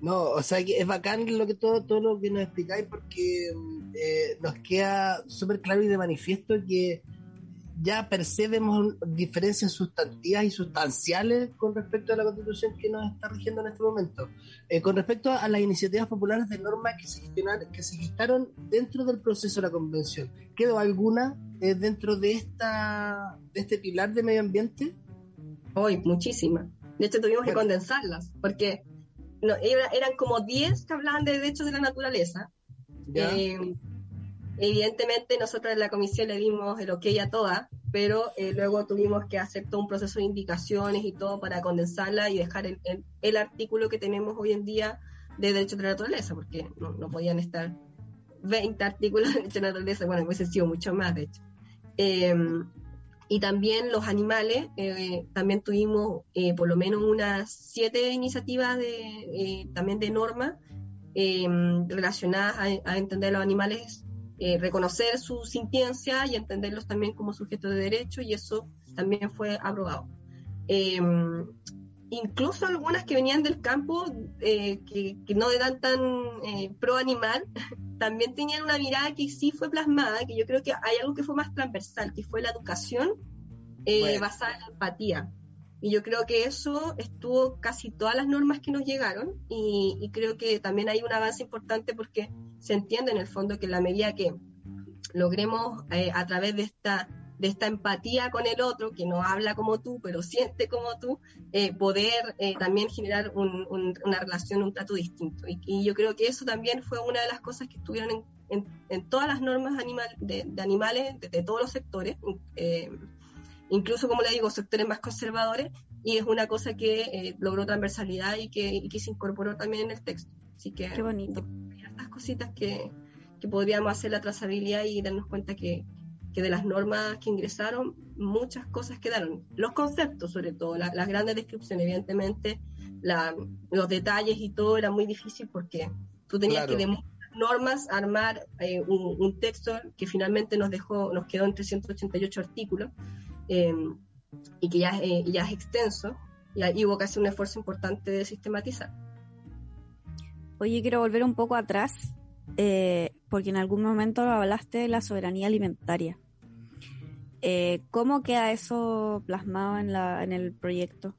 No, o sea que es bacán lo que todo, todo lo que nos explicáis porque eh, nos queda súper claro y de manifiesto que ya percibimos diferencias sustantivas y sustanciales con respecto a la constitución que nos está rigiendo en este momento. Eh, con respecto a las iniciativas populares de norma que se, que se gestaron dentro del proceso de la convención, ¿quedó alguna eh, dentro de, esta, de este pilar de medio ambiente? Hoy, muchísimas. De hecho, tuvimos que condensarlas, porque no, eran como 10 que hablaban de derechos de la naturaleza. Eh, evidentemente, nosotros en la comisión le dimos el ok a todas, pero eh, luego tuvimos que hacer todo un proceso de indicaciones y todo para condensarla y dejar el, el, artículo que tenemos hoy en día de derechos de la naturaleza, porque no, no podían estar 20 artículos de derechos de la naturaleza, bueno, hubiese sido mucho más, de hecho. Eh, y también los animales, eh, también tuvimos eh, por lo menos unas siete iniciativas de, eh, también de normas relacionadas a, entender los animales, reconocer su sintiencia y entenderlos también como sujetos de derecho y eso también fue aprobado. incluso algunas que venían del campo, que, que, no eran tan pro animal, también tenían una mirada que sí fue plasmada, que yo creo que hay algo que fue más transversal, que fue la educación eh, basada en la empatía. Y yo creo que eso estuvo casi todas las normas que nos llegaron y, creo que también hay un avance importante porque se entiende en el fondo que en la medida que logremos eh, a través de esta de esta empatía con el otro, que no habla como tú, pero siente como tú, eh, poder eh, también generar una relación, un trato distinto. Y, yo creo que eso también fue una de las cosas que estuvieron en, todas las normas animal, de, animales, de, todos los sectores, incluso, como le digo, sectores más conservadores, y es una cosa que logró transversalidad y que, se incorporó también en el texto. Así que, Qué bonito. Estas cositas que, que podríamos hacer la trazabilidad y darnos cuenta que, que de las normas que ingresaron, muchas cosas quedaron. Los conceptos, sobre todo, las grandes descripciones, evidentemente, los detalles y todo era muy difícil porque tú tenías que de normas armar eh, un, texto que finalmente nos dejó, nos quedó en 388 artículos em, y que ya, eh, ya es extenso y, ahí hubo que hacer un esfuerzo importante de sistematizar. Oye, quiero volver un poco atrás eh, porque en algún momento hablaste de la soberanía alimentaria. Eh, ¿Cómo queda eso plasmado en, la, en el proyecto?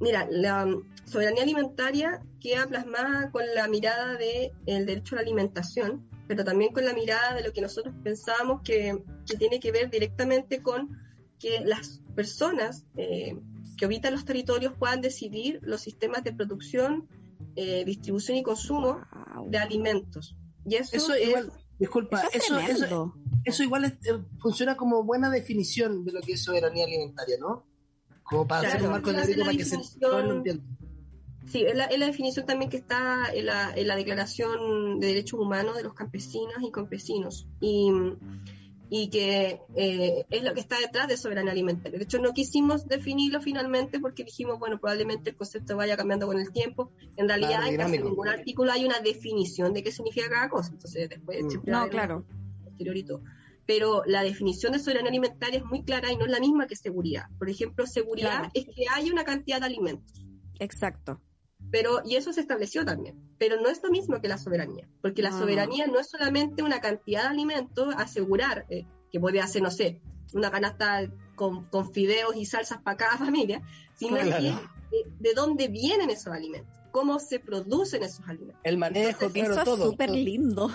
Mira, la soberanía alimentaria queda plasmada con la mirada del el derecho a la alimentación, pero también con la mirada de lo que nosotros pensábamos que, que tiene que ver directamente con que las personas eh, que habitan los territorios puedan decidir los sistemas de producción, eh, distribución y consumo de alimentos. Y eso, igual, disculpa, eso, eso, igual eh, funciona como buena definición de lo que es soberanía alimentaria, ¿no? Como para hacer un marco de para que se lo entienda. Sí, es la, es la, definición también que está en la, en la Declaración de Derechos Humanos de los Campesinos y Campesinos. Y y que eh, es lo que está detrás de soberanía alimentaria. De hecho, no quisimos definirlo finalmente porque dijimos, bueno, probablemente el concepto vaya cambiando con el tiempo. En realidad, en ningún artículo hay una definición de qué significa cada cosa. Entonces, después, mm. no, claro. Pero la definición de soberanía alimentaria es muy clara y no es la misma que seguridad. Por ejemplo, seguridad es que hay una cantidad de alimentos. Exacto. Pero, y eso se estableció también, pero no es lo mismo que la soberanía, porque la ah. soberanía no es solamente una cantidad de alimentos, asegurar eh, que puede hacer, no sé, una canasta con, con fideos y salsas para cada familia, sino que eh, de, dónde vienen esos alimentos, cómo se producen esos alimentos. El manejo, claro, eso todo. Es súper lindo.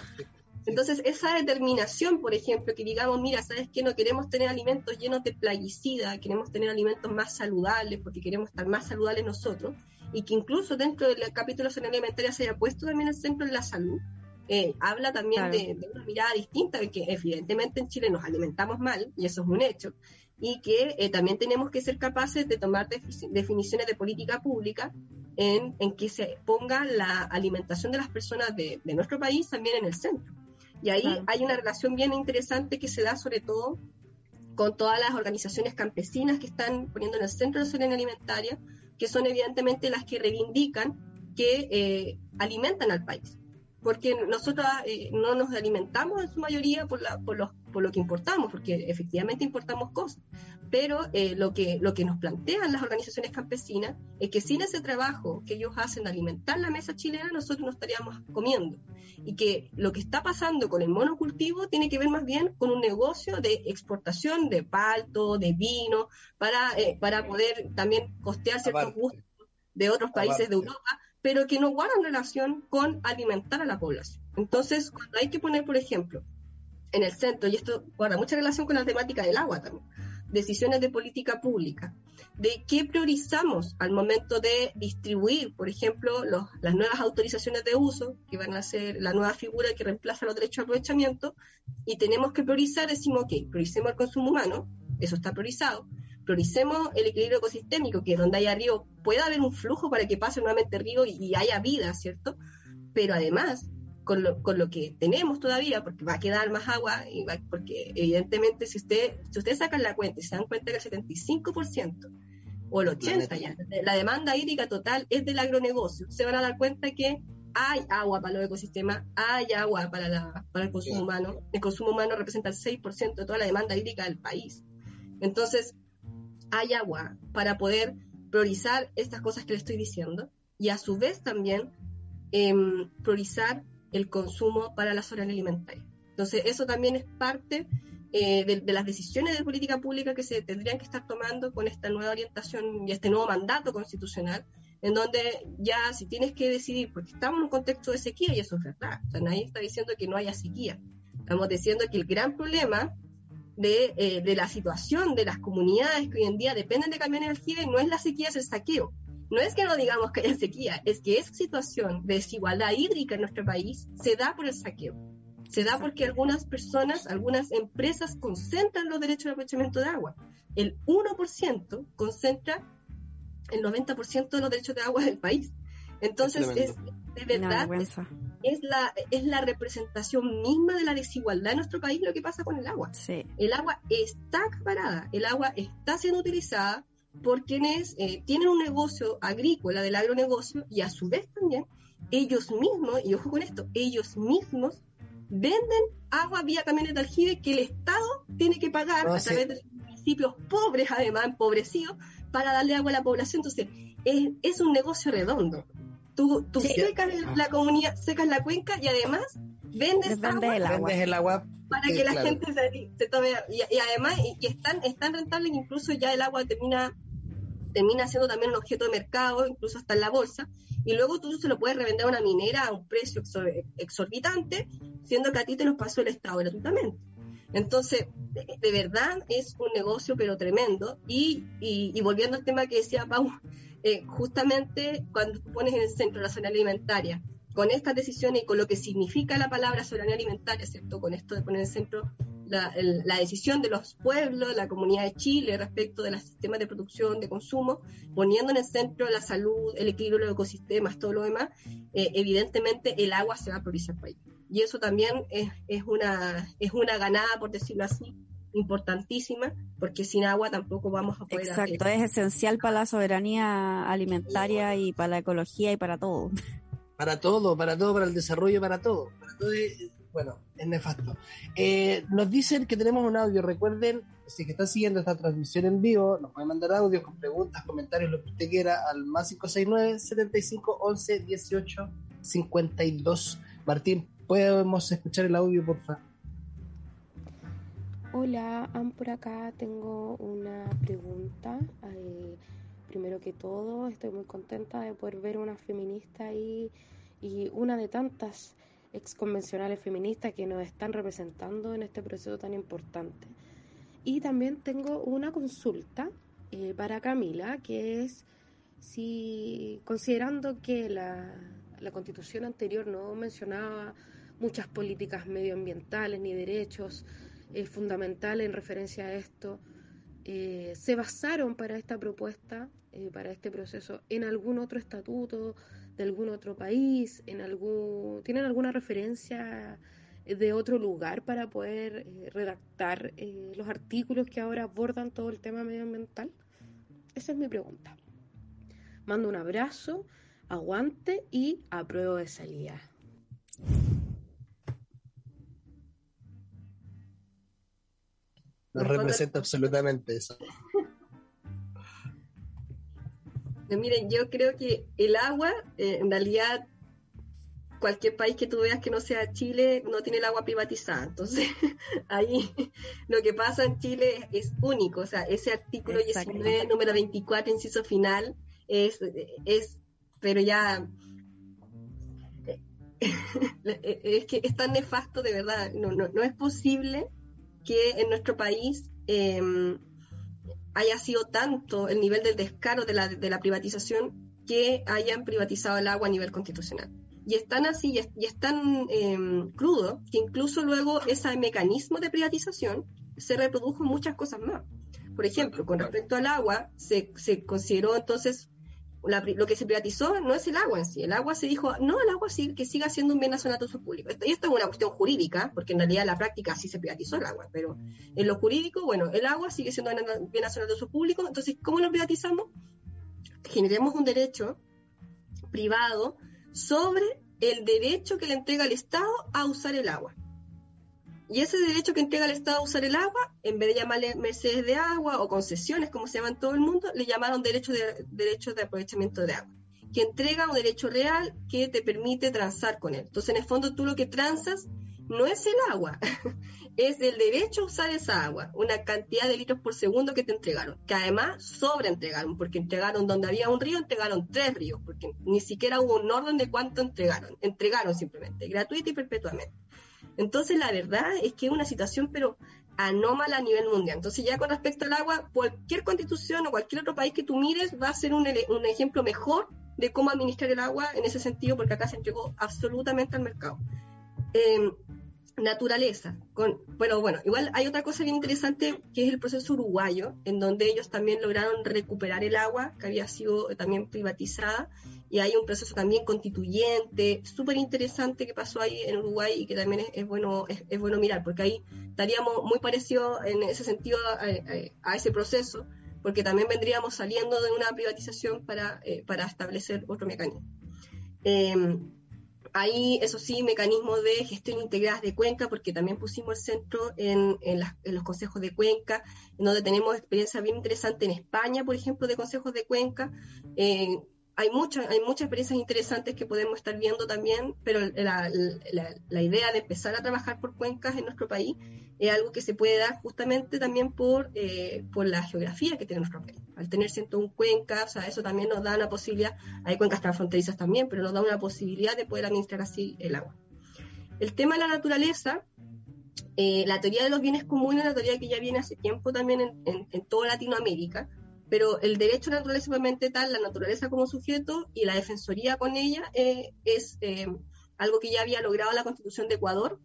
Entonces, esa determinación, por ejemplo, que digamos, mira, ¿sabes qué? No queremos tener alimentos llenos de plaguicida, queremos tener alimentos más saludables porque queremos estar más saludables nosotros y que incluso dentro del capítulo de alimentaria se haya puesto también el centro en la salud, eh, habla también de, una mirada distinta, de que evidentemente en Chile nos alimentamos mal, y eso es un hecho, y que eh, también tenemos que ser capaces de tomar definiciones de política pública en, en, que se ponga la alimentación de las personas de, nuestro país también en el centro. Y ahí hay una relación bien interesante que se da sobre todo con todas las organizaciones campesinas que están poniendo en el centro de la soberanía alimentaria, que son evidentemente las que reivindican que eh, alimentan al país. Porque nosotros eh, no nos alimentamos en su mayoría por, la, por, los, por lo que importamos, porque efectivamente importamos cosas. Pero eh, lo, que, lo que nos plantean las organizaciones campesinas es que sin ese trabajo que ellos hacen de alimentar la mesa chilena, nosotros no estaríamos comiendo. Y que lo que está pasando con el monocultivo tiene que ver más bien con un negocio de exportación de palto, de vino, para, eh, para poder también costear ciertos gustos de otros países de Europa, pero que no guardan relación con alimentar a la población. Entonces, cuando hay que poner, por ejemplo, en el centro, y esto guarda mucha relación con la temática del agua también, decisiones de política pública, de qué priorizamos al momento de distribuir, por ejemplo, las nuevas autorizaciones de uso, que van a ser la nueva figura que reemplaza los derechos de aprovechamiento, y tenemos que priorizar, decimos, ok, prioricemos el consumo humano, eso está priorizado, prioricemos el equilibrio ecosistémico, que donde haya río pueda haber un flujo para que pase nuevamente río y, y haya vida, ¿cierto? Pero además con lo, con lo que tenemos todavía, porque va a quedar más agua, y porque evidentemente si usted si ustedes sacan la cuenta y se dan cuenta que el 75% o el 80% ya, la demanda hídrica total es del agronegocio, se van a dar cuenta que hay agua para los ecosistemas, hay agua para, la, para el consumo humano. El consumo humano representa el 6% de toda la demanda hídrica del país. Entonces, hay agua para poder priorizar estas cosas que le estoy diciendo y a su vez también em, priorizar el consumo para la soberanía alimentaria. Entonces, eso también es parte eh, de, las decisiones de política pública que se tendrían que estar tomando con esta nueva orientación y este nuevo mandato constitucional, en donde ya si tienes que decidir, porque estamos en un contexto de sequía y eso es verdad, o sea, nadie está diciendo que no haya sequía, estamos diciendo que el gran problema de, eh, de, la situación de las comunidades que hoy en día dependen de camiones aljibe no es la sequía, es el saqueo. No es que no digamos que haya sequía, es que esa situación de desigualdad hídrica en nuestro país se da por el saqueo. Se da porque algunas personas, algunas empresas concentran los derechos de aprovechamiento de agua. El 1% concentra el 90% de los derechos de agua del país. Entonces, es, de verdad, es, la, es la representación misma de la desigualdad en nuestro país lo que pasa con el agua. El agua está acaparada, el agua está siendo utilizada por quienes eh, tienen un negocio agrícola, del agronegocio, y a su vez también ellos mismos, y ojo con esto, ellos mismos venden agua vía camiones de aljibe que el Estado tiene que pagar a través de sus municipios pobres, además empobrecidos, para darle agua a la población. Entonces, es, es un negocio redondo. Tú, tú secas la comunidad, secas la cuenca y además vendes agua, el agua. el agua para que la gente se, tome. Y, además, y, están, están rentables que incluso ya el agua termina termina siendo también un objeto de mercado, incluso hasta en la bolsa, y luego tú se lo puedes revender a una minera a un precio exorbitante, siendo que a ti te lo pasó el Estado gratuitamente. Entonces, de, verdad es un negocio pero tremendo. Y, y, volviendo al tema que decía Pau, eh, justamente cuando pones en el centro la soberanía alimentaria, con estas decisiones y con lo que significa la palabra soberanía alimentaria, ¿cierto? Con esto de poner en el centro la, decisión de los pueblos, la comunidad de Chile respecto de los sistemas de producción, de consumo, poniendo en el centro la salud, el equilibrio de los ecosistemas, todo lo demás, eh, evidentemente el agua se va a priorizar para ello y eso también es, es, una, es una ganada, por decirlo así, importantísima, porque sin agua tampoco vamos a poder Exacto, es esencial para la soberanía alimentaria y para la ecología y para todo. Para todo, para todo, para el desarrollo, para todo. bueno, es nefasto. Eh, nos dicen que tenemos un audio, recuerden, si que están siguiendo esta transmisión en vivo, nos pueden mandar audios con preguntas, comentarios, lo que usted quiera, al más 569 75 11 18 52. Martín, podemos escuchar el audio, por favor. Hola, por acá tengo una pregunta. Eh, primero que todo, estoy muy contenta de poder ver una feminista ahí y una de tantas ex convencionales feministas que nos están representando en este proceso tan importante. Y también tengo una consulta eh, para Camila, que es si, considerando que la, la constitución anterior no mencionaba muchas políticas medioambientales ni derechos eh, fundamentales en referencia a esto, eh, se basaron para esta propuesta, eh, para este proceso, en algún otro estatuto de algún otro país, en algún, tienen alguna referencia de otro lugar para poder redactar los artículos que ahora abordan todo el tema medioambiental? Esa es mi pregunta. Mando un abrazo, aguante y apruebo de salida. No representa absolutamente eso. miren, yo creo que el agua, eh, en realidad, cualquier país que tú veas que no sea Chile, no tiene el agua privatizada. Entonces, ahí lo que pasa en Chile es único. O sea, ese artículo 19, número 24, inciso final, es, es pero ya es que es tan nefasto de verdad, no, no, no es posible que en nuestro país em, haya sido tanto el nivel del descaro de la, de la, privatización que hayan privatizado el agua a nivel constitucional. Y están así, y es tan em, crudo que incluso luego ese mecanismo de privatización se reprodujo en muchas cosas más. Por ejemplo, con respecto al agua, se, se consideró entonces lo que se privatizó no es el agua en sí. El agua se dijo, no, el agua sí, que siga siendo un bien nacional de uso público. y esto es una cuestión jurídica, porque en realidad en la práctica sí se privatizó el agua, pero en lo jurídico, bueno, el agua sigue siendo un bien nacional de uso público. Entonces, ¿cómo lo privatizamos? Generemos un derecho privado sobre el derecho que le entrega el Estado a usar el agua. Y ese derecho que entrega el Estado a usar el agua, en vez de llamarle mercedes de agua o concesiones, como se llama en todo el mundo, le llamaron derecho de, de aprovechamiento de agua, que entrega un derecho real que te permite transar con él. Entonces, en el fondo, tú lo que transas no es el agua, es el derecho a usar esa agua, una cantidad de litros por segundo que te entregaron, que además sobreentregaron, porque entregaron donde había un río, entregaron tres ríos, porque ni siquiera hubo un orden de cuánto entregaron, entregaron simplemente, gratuito y perpetuamente. Entonces, la verdad es que es una situación, pero anómala a nivel mundial. Entonces, ya con respecto al agua, cualquier constitución o cualquier otro país que tú mires va a ser un, ejemplo mejor de cómo administrar el agua en ese sentido, porque acá se entregó absolutamente al mercado. Em, naturaleza. Bueno, bueno, igual hay otra cosa bien interesante que es el proceso uruguayo, en donde ellos también lograron recuperar el agua que había sido también privatizada y hay un proceso también constituyente súper interesante que pasó ahí en Uruguay y que también es, bueno es, bueno mirar porque ahí estaríamos muy parecidos en ese sentido a, ese proceso porque también vendríamos saliendo de una privatización para, eh, para establecer otro mecanismo. Eh, Ahí, eso sí, mecanismos de gestión integrada de cuenca, porque también pusimos el centro en, los consejos de cuenca, en donde tenemos experiencia bien interesante en España, por ejemplo, de consejos de cuenca. Eh, hay, muchas hay muchas experiencias interesantes que podemos estar viendo también, pero la, idea de empezar a trabajar por cuencas en nuestro país es algo que se puede dar justamente también por, eh, por la geografía que tiene nuestro país. Al tener 101 cuencas, o sea, eso también nos da una posibilidad, hay cuencas transfronterizas también, pero nos da una posibilidad de poder administrar así el agua. El tema de la naturaleza, eh, la teoría de los bienes comunes es una teoría que ya viene hace tiempo también en, en, toda Latinoamérica, pero el derecho a la naturaleza tal, la naturaleza como sujeto y la defensoría con ella eh, es algo que ya había logrado la Constitución de Ecuador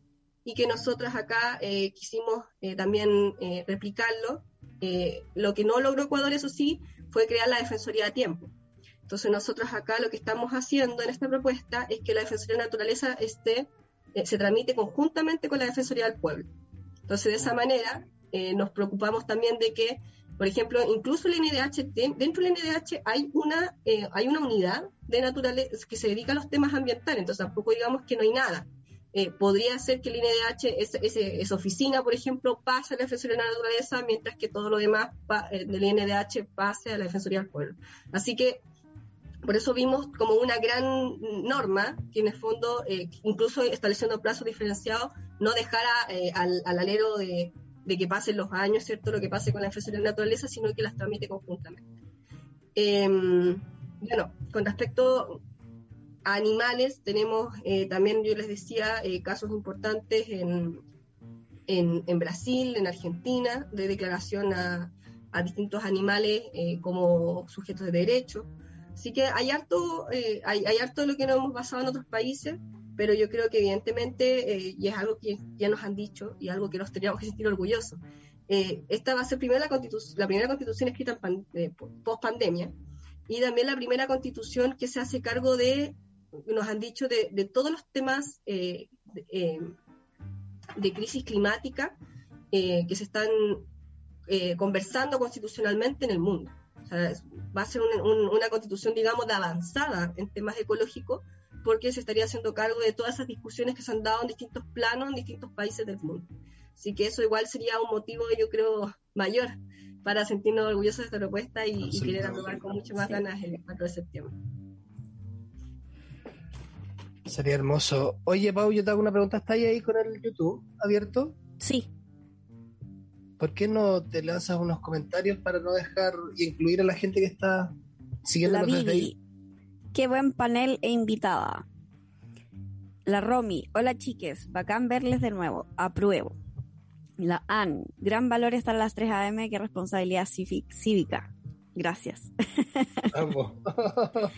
y que nosotros acá eh, quisimos eh, también eh, replicarlo. lo que no logró Ecuador, eso sí, fue crear la Defensoría de Tiempo. Entonces nosotros acá lo que estamos haciendo en esta propuesta es que la Defensoría de Naturaleza esté, se tramite conjuntamente con la Defensoría del Pueblo. Entonces de esa manera nos preocupamos también de que, por ejemplo, incluso el NDH, dentro del NDH hay una, hay una unidad de naturaleza que se dedica a los temas ambientales, entonces tampoco digamos que no hay nada eh, podría ser que el INDH, esa oficina, por ejemplo, pase a la Defensoría de la Naturaleza, mientras que todo lo demás eh, del INDH pase a la Defensoría del Pueblo. Así que por eso vimos como una gran norma que en el fondo, eh, incluso estableciendo plazos diferenciados, no dejara al, alero de, que pasen los años, ¿cierto? Lo que pase con la Defensoría de la Naturaleza, sino que las tramite conjuntamente. Em, bueno, con respecto animales tenemos eh, también, yo les decía, eh, casos importantes en, en, Brasil, en Argentina, de declaración a, distintos animales eh, como sujetos de derecho. Así que hay harto, hay, hay, harto de lo que no hemos basado en otros países, pero yo creo que evidentemente, y es algo que ya nos han dicho y algo que nos teníamos que sentir orgullosos, esta va a ser primero la, primera constitución escrita post pandemia y también la primera constitución que se hace cargo de nos han dicho de, todos los temas eh, eh, de, crisis climática eh, que se están conversando constitucionalmente en el mundo. va a ser una constitución, digamos, de avanzada en temas ecológicos, porque se estaría haciendo cargo de todas esas discusiones que se han dado en distintos planos, en distintos países del mundo. Así que eso igual sería un motivo, yo creo, mayor para sentirnos orgullosos de esta propuesta y, y querer aprobar con mucho más ganas el 4 de septiembre. Sería hermoso. Oye, Pau, yo te hago una pregunta. ¿Estás ahí con el YouTube abierto? Sí. ¿Por qué no te lanzas unos comentarios para no dejar y incluir a la gente que está siguiendo la desde ahí? Qué buen panel e invitada. La Romy, hola chiques, bacán verles de nuevo, apruebo. La Ann, gran valor estar a las 3 a.m., qué responsabilidad cívica. Gracias.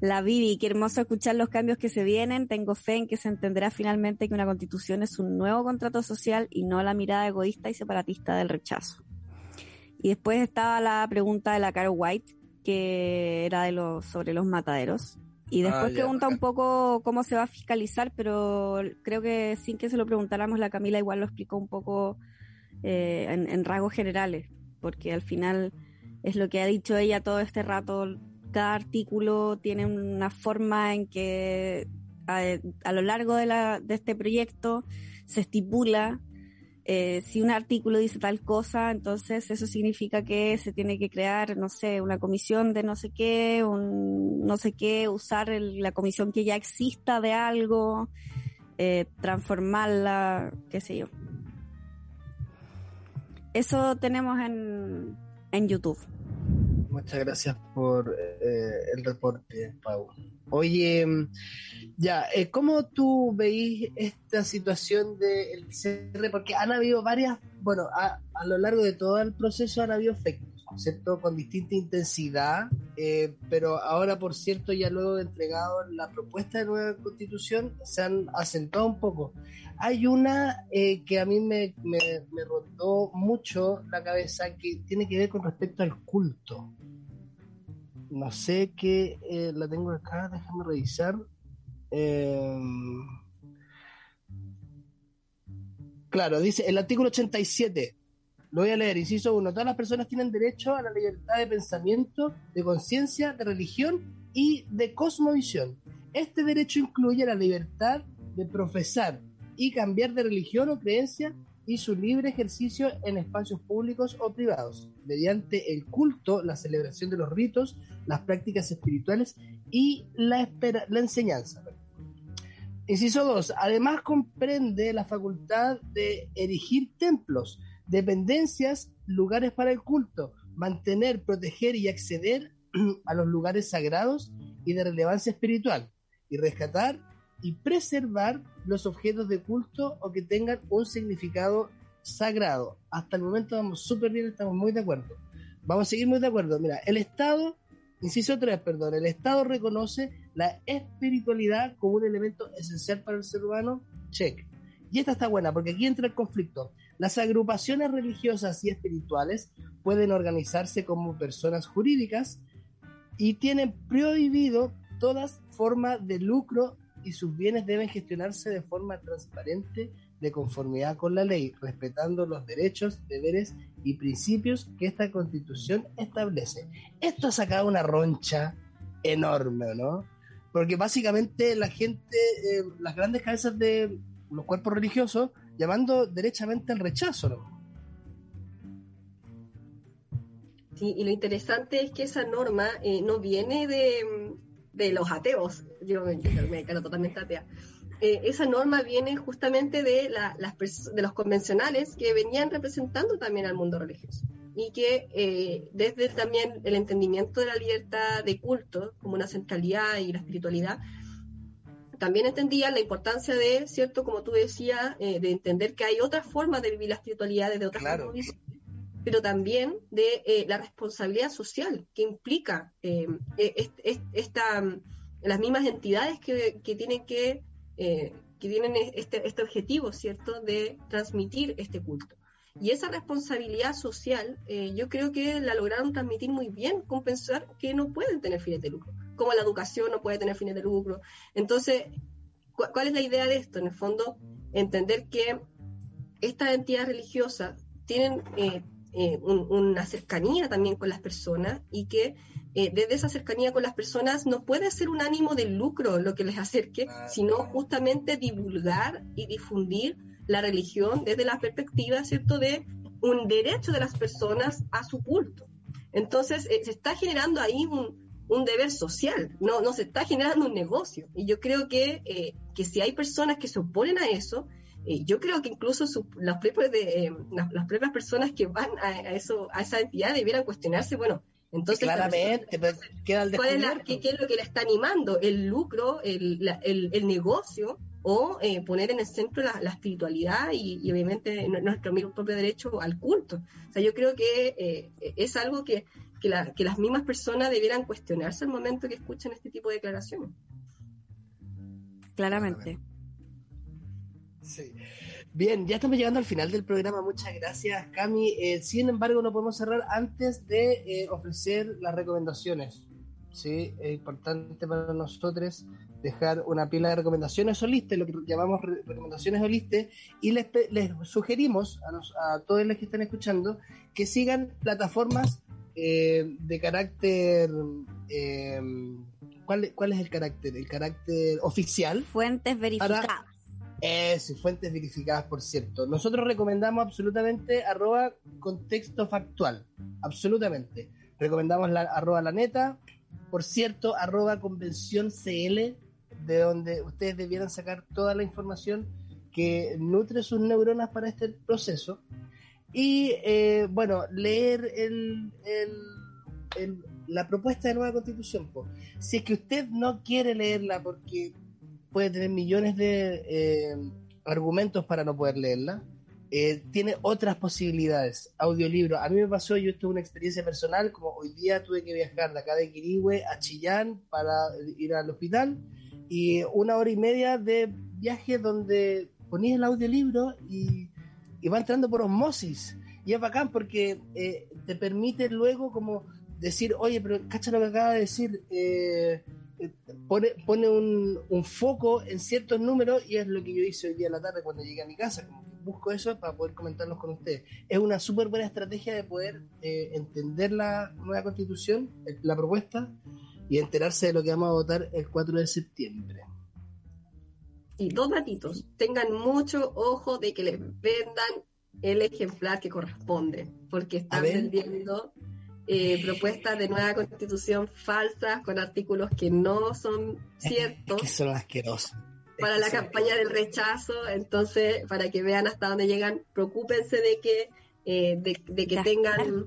La Vivi, qué hermoso escuchar los cambios que se vienen. Tengo fe en que se entenderá finalmente que una constitución es un nuevo contrato social y no la mirada egoísta y separatista del rechazo. Y después estaba la pregunta de la Carol White, que era de los sobre los mataderos. Y Ah, después ya, pregunta un poco cómo se va a fiscalizar, pero creo que sin que se lo preguntáramos, la Camila igual lo explicó un poco eh, en, en rasgos generales, porque al final es lo que ha dicho ella todo este rato. Cada artículo tiene una forma en que a, a lo largo de, la, de este proyecto se estipula eh, si un artículo dice tal cosa, entonces eso significa que se tiene que crear, no sé, una comisión de no sé qué, un no sé qué, usar la comisión que ya exista de algo, eh, transformarla, qué sé yo. Eso tenemos en, en YouTube. Muchas gracias por eh, el reporte, Pau. Oye, ya, eh, ¿cómo tú veis esta situación del cierre? Porque han habido varias, bueno, a, a lo largo de todo el proceso han habido efectos, ¿cierto? Con distinta intensidad, eh, pero ahora, por cierto, ya luego de entregado la propuesta de nueva constitución, se han acentuado un poco. Hay una eh, que a mí me, me, me rondó mucho la cabeza que tiene que ver con respecto al culto. No sé qué eh, la tengo acá, déjame revisar. Eh, claro, dice el artículo 87. Lo voy a leer, inciso 1. Todas las personas tienen derecho a la libertad de pensamiento, de conciencia, de religión y de cosmovisión. Este derecho incluye la libertad de profesar y cambiar de religión o creencia y su libre ejercicio en espacios públicos o privados, mediante el culto, la celebración de los ritos, las prácticas espirituales y la, la enseñanza. Inciso 2. Además comprende la facultad de erigir templos, dependencias, lugares para el culto, mantener, proteger y acceder a los lugares sagrados y de relevancia espiritual, y rescatar y preservar los objetos de culto o que tengan un significado sagrado. Hasta el momento vamos súper bien, estamos muy de acuerdo. Vamos a seguir muy de acuerdo. Mira, el Estado, inciso 3, perdón, el Estado reconoce la espiritualidad como un elemento esencial para el ser humano. Check. Y esta está buena porque aquí entra el conflicto. Las agrupaciones religiosas y espirituales pueden organizarse como personas jurídicas y tienen prohibido todas formas de lucro y sus bienes deben gestionarse de forma transparente de conformidad con la ley, respetando los derechos, deberes y principios que esta constitución establece. Esto ha sacado una roncha enorme, ¿no? Porque básicamente la gente, eh, las grandes cabezas de los cuerpos religiosos, llamando derechamente al rechazo, ¿no? Sí, y lo interesante es que esa norma eh, no viene de, de los ateos, yo me, me declaro totalmente atea. Eh, esa norma viene justamente de, la- las de los convencionales que venían representando también al mundo religioso y que eh, desde también el entendimiento de la libertad de culto como una centralidad y la espiritualidad, también entendían la importancia de, ¿cierto? Como tú decías, eh, de entender que hay otras formas de vivir la espiritualidad desde otras Claro. formas pero también de eh, la responsabilidad social que implica eh, est- est- esta, mm, las mismas entidades que, que tienen que, eh, que tienen este, este objetivo, ¿cierto?, de transmitir este culto. Y esa responsabilidad social, eh, yo creo que la lograron transmitir muy bien, con pensar que no pueden tener fines de lucro, como la educación no puede tener fines de lucro. Entonces, ¿cu- ¿cuál es la idea de esto? En el fondo, entender que estas entidades religiosas tienen eh, eh, un- una cercanía también con las personas y que eh, desde esa cercanía con las personas no puede ser un ánimo de lucro lo que les acerque, sino justamente divulgar y difundir la religión desde la perspectiva, ¿cierto?, de un derecho de las personas a su culto. Entonces, eh, se está generando ahí un, un deber social, no, no se está generando un negocio. Y yo creo que, eh, que si hay personas que se oponen a eso, eh, yo creo que incluso su- las, propias de, eh, las, las propias personas que van a, a eso, a esa entidad debieran cuestionarse, bueno, entonces... Claramente, pues, queda al ¿Cuál es la- qué, qué es lo que le está animando? ¿El lucro, el, la- el- el negocio o eh, poner en el centro la, la espiritualidad y, y obviamente nuestro mismo propio derecho al culto? O sea, yo creo que eh, es algo que, que, la- que las mismas personas debieran cuestionarse al momento que escuchan este tipo de declaraciones. Claramente. Sí. Bien, ya estamos llegando al final del programa. Muchas gracias, Cami. Eh, sin embargo, no podemos cerrar antes de eh, ofrecer las recomendaciones. Sí, es importante para nosotros dejar una pila de recomendaciones holistas, lo que llamamos recomendaciones holistas, y les, les sugerimos a, a, todos los que están escuchando que sigan plataformas eh, de carácter... Eh, ¿cuál, ¿Cuál es el carácter? El carácter oficial. Fuentes verificadas. Eso, fuentes verificadas, por cierto. Nosotros recomendamos absolutamente arroba contexto factual. Absolutamente. Recomendamos la arroba la neta. Por cierto, arroba convención CL, de donde ustedes debieran sacar toda la información que nutre sus neuronas para este proceso. Y eh, bueno, leer el, el, la propuesta de nueva constitución. Si es que usted no quiere leerla porque puede tener millones de eh, argumentos para no poder leerla, eh, tiene otras posibilidades. Audiolibro. A mí me pasó, yo tuve una experiencia personal, como hoy día tuve que viajar de acá de Quirihue a Chillán para ir al hospital y una hora y media de viaje donde ponías el audiolibro y, y va entrando por osmosis. Y es bacán porque eh, te permite luego como decir, oye, pero cacha lo que acaba de decir, eh, eh, pone, pone un, un, foco en ciertos números y es lo que yo hice hoy día en la tarde cuando llegué a mi casa. Como que busco eso para poder comentarlos con ustedes. Es una súper buena estrategia de poder entender la nueva constitución, la propuesta, y enterarse de lo que vamos a votar el 4 de septiembre. Y dos datitos, tengan mucho ojo de que les vendan el ejemplar que corresponde, porque están vendiendo eh, propuestas de nueva constitución falsas con artículos que no son ciertos. que son asquerosos. Para la campaña del rechazo, entonces, para que vean hasta dónde llegan, preocúpense de que, eh, de, de, que tengan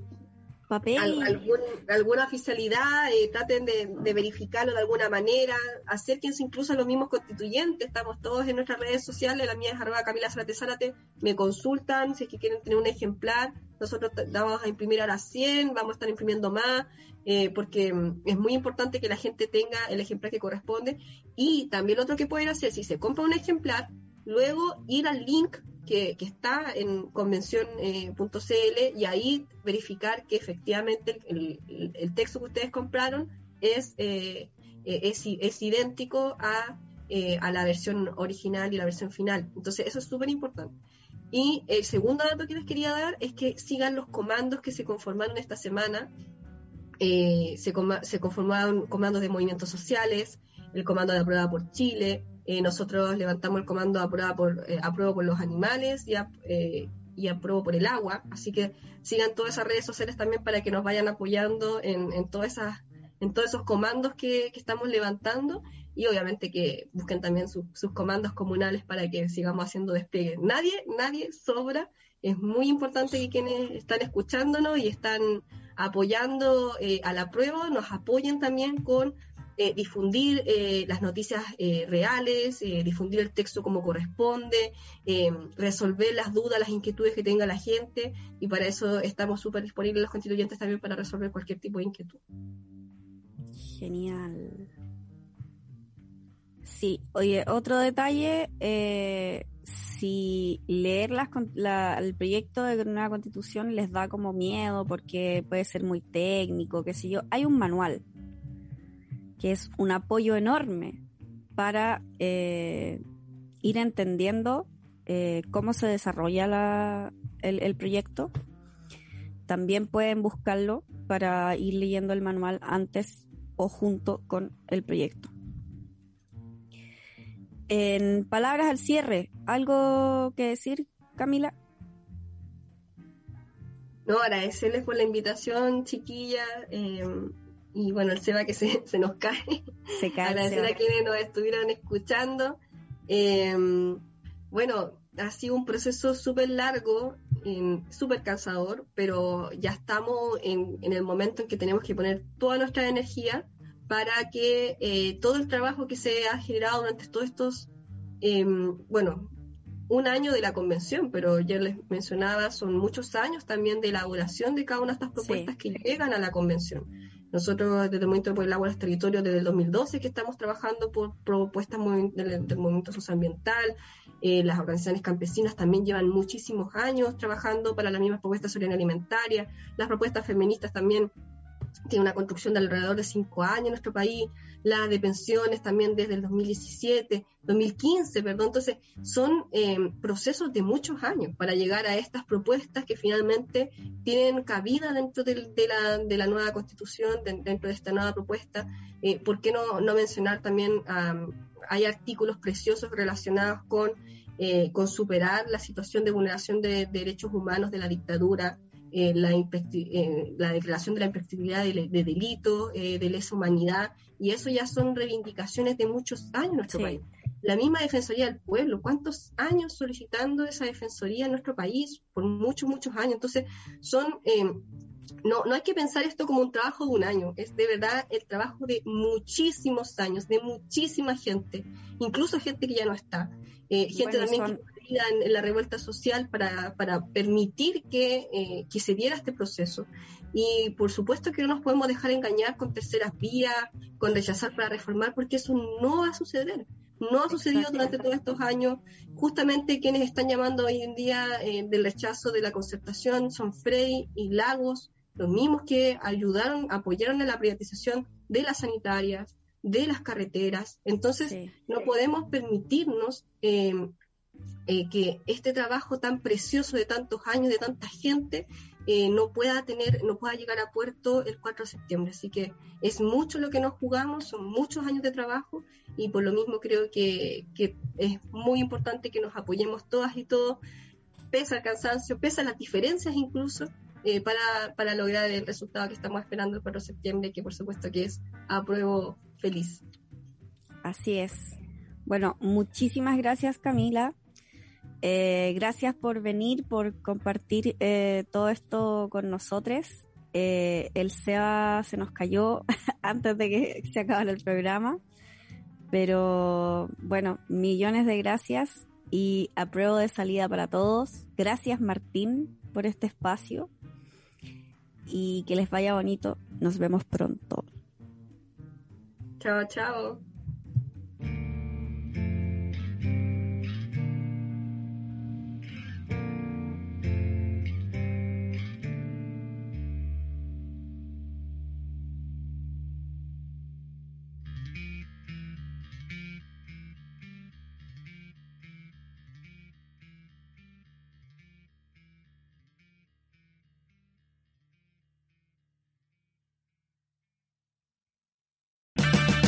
Al, algún, alguna oficialidad, eh, traten de, de, verificarlo de alguna manera, acérquense incluso a los mismos constituyentes, estamos todos en nuestras redes sociales, la mía es arroba Camila Zárate Zárate, me consultan si es que quieren tener un ejemplar, nosotros vamos a imprimir ahora 100, vamos a estar imprimiendo más, eh, porque mm, es muy importante que la gente tenga el ejemplar que corresponde, y también lo otro que pueden hacer, si se compra un ejemplar, luego ir al link que, está en convención.cl eh, y ahí verificar que efectivamente el, texto que ustedes compraron es, eh, es, es, idéntico a, eh, a, la versión original y la versión final. Entonces eso es súper importante. Y el segundo dato que les quería dar es que sigan los comandos que se conformaron esta semana. se, se conformaron comandos de movimientos sociales, el comando de aprueba por Chile, eh, nosotros levantamos el comando aprueba por, eh, por los animales y, eh, y apruebo por el agua. Así que sigan todas esas redes sociales también para que nos vayan apoyando en, en, todas esas, en todos esos comandos que, que estamos levantando y obviamente que busquen también su, sus comandos comunales para que sigamos haciendo despliegue. Nadie, nadie sobra. Es muy importante que quienes están escuchándonos y están apoyando eh, a la prueba nos apoyen también con eh, difundir eh, las noticias eh, reales, eh, difundir el texto como corresponde, resolver las dudas, las inquietudes que tenga la gente y para eso estamos súper disponibles los constituyentes también para resolver cualquier tipo de inquietud. Genial. Sí, oye, otro detalle, si leer las, la, el proyecto de nueva constitución les da como miedo porque puede ser muy técnico, qué sé yo, hay un manual que es un apoyo enorme para eh, ir entendiendo eh, cómo se desarrolla la, el, proyecto. También pueden buscarlo para ir leyendo el manual antes o junto con el proyecto. En palabras al cierre, ¿algo que decir, Camila? No, agradecerles por la invitación, chiquilla. Eh, y bueno, el Seba que se, se nos cae. Se cae. Agradecer a quienes nos estuvieron escuchando. Eh, bueno, ha sido un proceso súper largo, súper cansador, pero ya estamos en, en, el momento en que tenemos que poner toda nuestra energía para que eh, todo el trabajo que se ha generado durante todos estos, eh, bueno, un año de la convención, pero ya les mencionaba, son muchos años también de elaboración de cada una de estas propuestas sí. que llegan a la convención. Nosotros desde el Movimiento por el Agua en los Territorios, desde el 2012 que estamos trabajando por propuestas del, del movimiento socioambiental, eh, las organizaciones campesinas también llevan muchísimos años trabajando para las mismas propuestas sobre alimentaria, las propuestas feministas también tiene una construcción de alrededor de cinco años en nuestro país, la de pensiones también desde el 2017, 2015, perdón. Entonces, son eh, procesos de muchos años para llegar a estas propuestas que finalmente tienen cabida dentro de, la, de la, nueva constitución, dentro de esta nueva propuesta. Eh, ¿Por qué no, no mencionar también, hay artículos preciosos relacionados con, eh, con superar la situación de vulneración de derechos humanos de la dictadura? Eh, la, eh, la, declaración de la imprescriptibilidad de, delitos, eh, de lesa humanidad, y eso ya son reivindicaciones de muchos años en nuestro país. La misma Defensoría del Pueblo, ¿cuántos años solicitando esa Defensoría en nuestro país? Por muchos, muchos años. Entonces, son... no, no hay que pensar esto como un trabajo de un año, es de verdad el trabajo de muchísimos años, de muchísima gente, incluso gente que ya no está, gente también que en, la revuelta social para, para permitir que, eh, que, se diera este proceso. Y por supuesto que no nos podemos dejar engañar con terceras vías, con rechazar para reformar, porque eso no va a suceder. No ha sucedido durante todos estos años. Justamente quienes están llamando hoy en día eh, del rechazo de la concertación son Frey y Lagos, los mismos que ayudaron, apoyaron en la privatización de las sanitarias, de las carreteras. Entonces, no podemos permitirnos eh, eh, que este trabajo tan precioso de tantos años, de tanta gente, eh, no pueda tener, no pueda llegar a puerto el 4 de septiembre. Así que es mucho lo que nos jugamos, son muchos años de trabajo y por lo mismo creo que, es muy importante que nos apoyemos todas y todos, pese al cansancio, pese a las diferencias incluso, eh, para, para, lograr el resultado que estamos esperando el 4 de septiembre, que por supuesto que es apruebo feliz. Así es. Bueno, muchísimas gracias Camila eh, gracias por venir, por compartir eh, todo esto con nosotros. Eh, el SEA se nos cayó antes de que se acabara el programa, pero bueno, millones de gracias y apruebo de salida para todos. Gracias Martín por este espacio y que les vaya bonito. Nos vemos pronto. Chao, chao.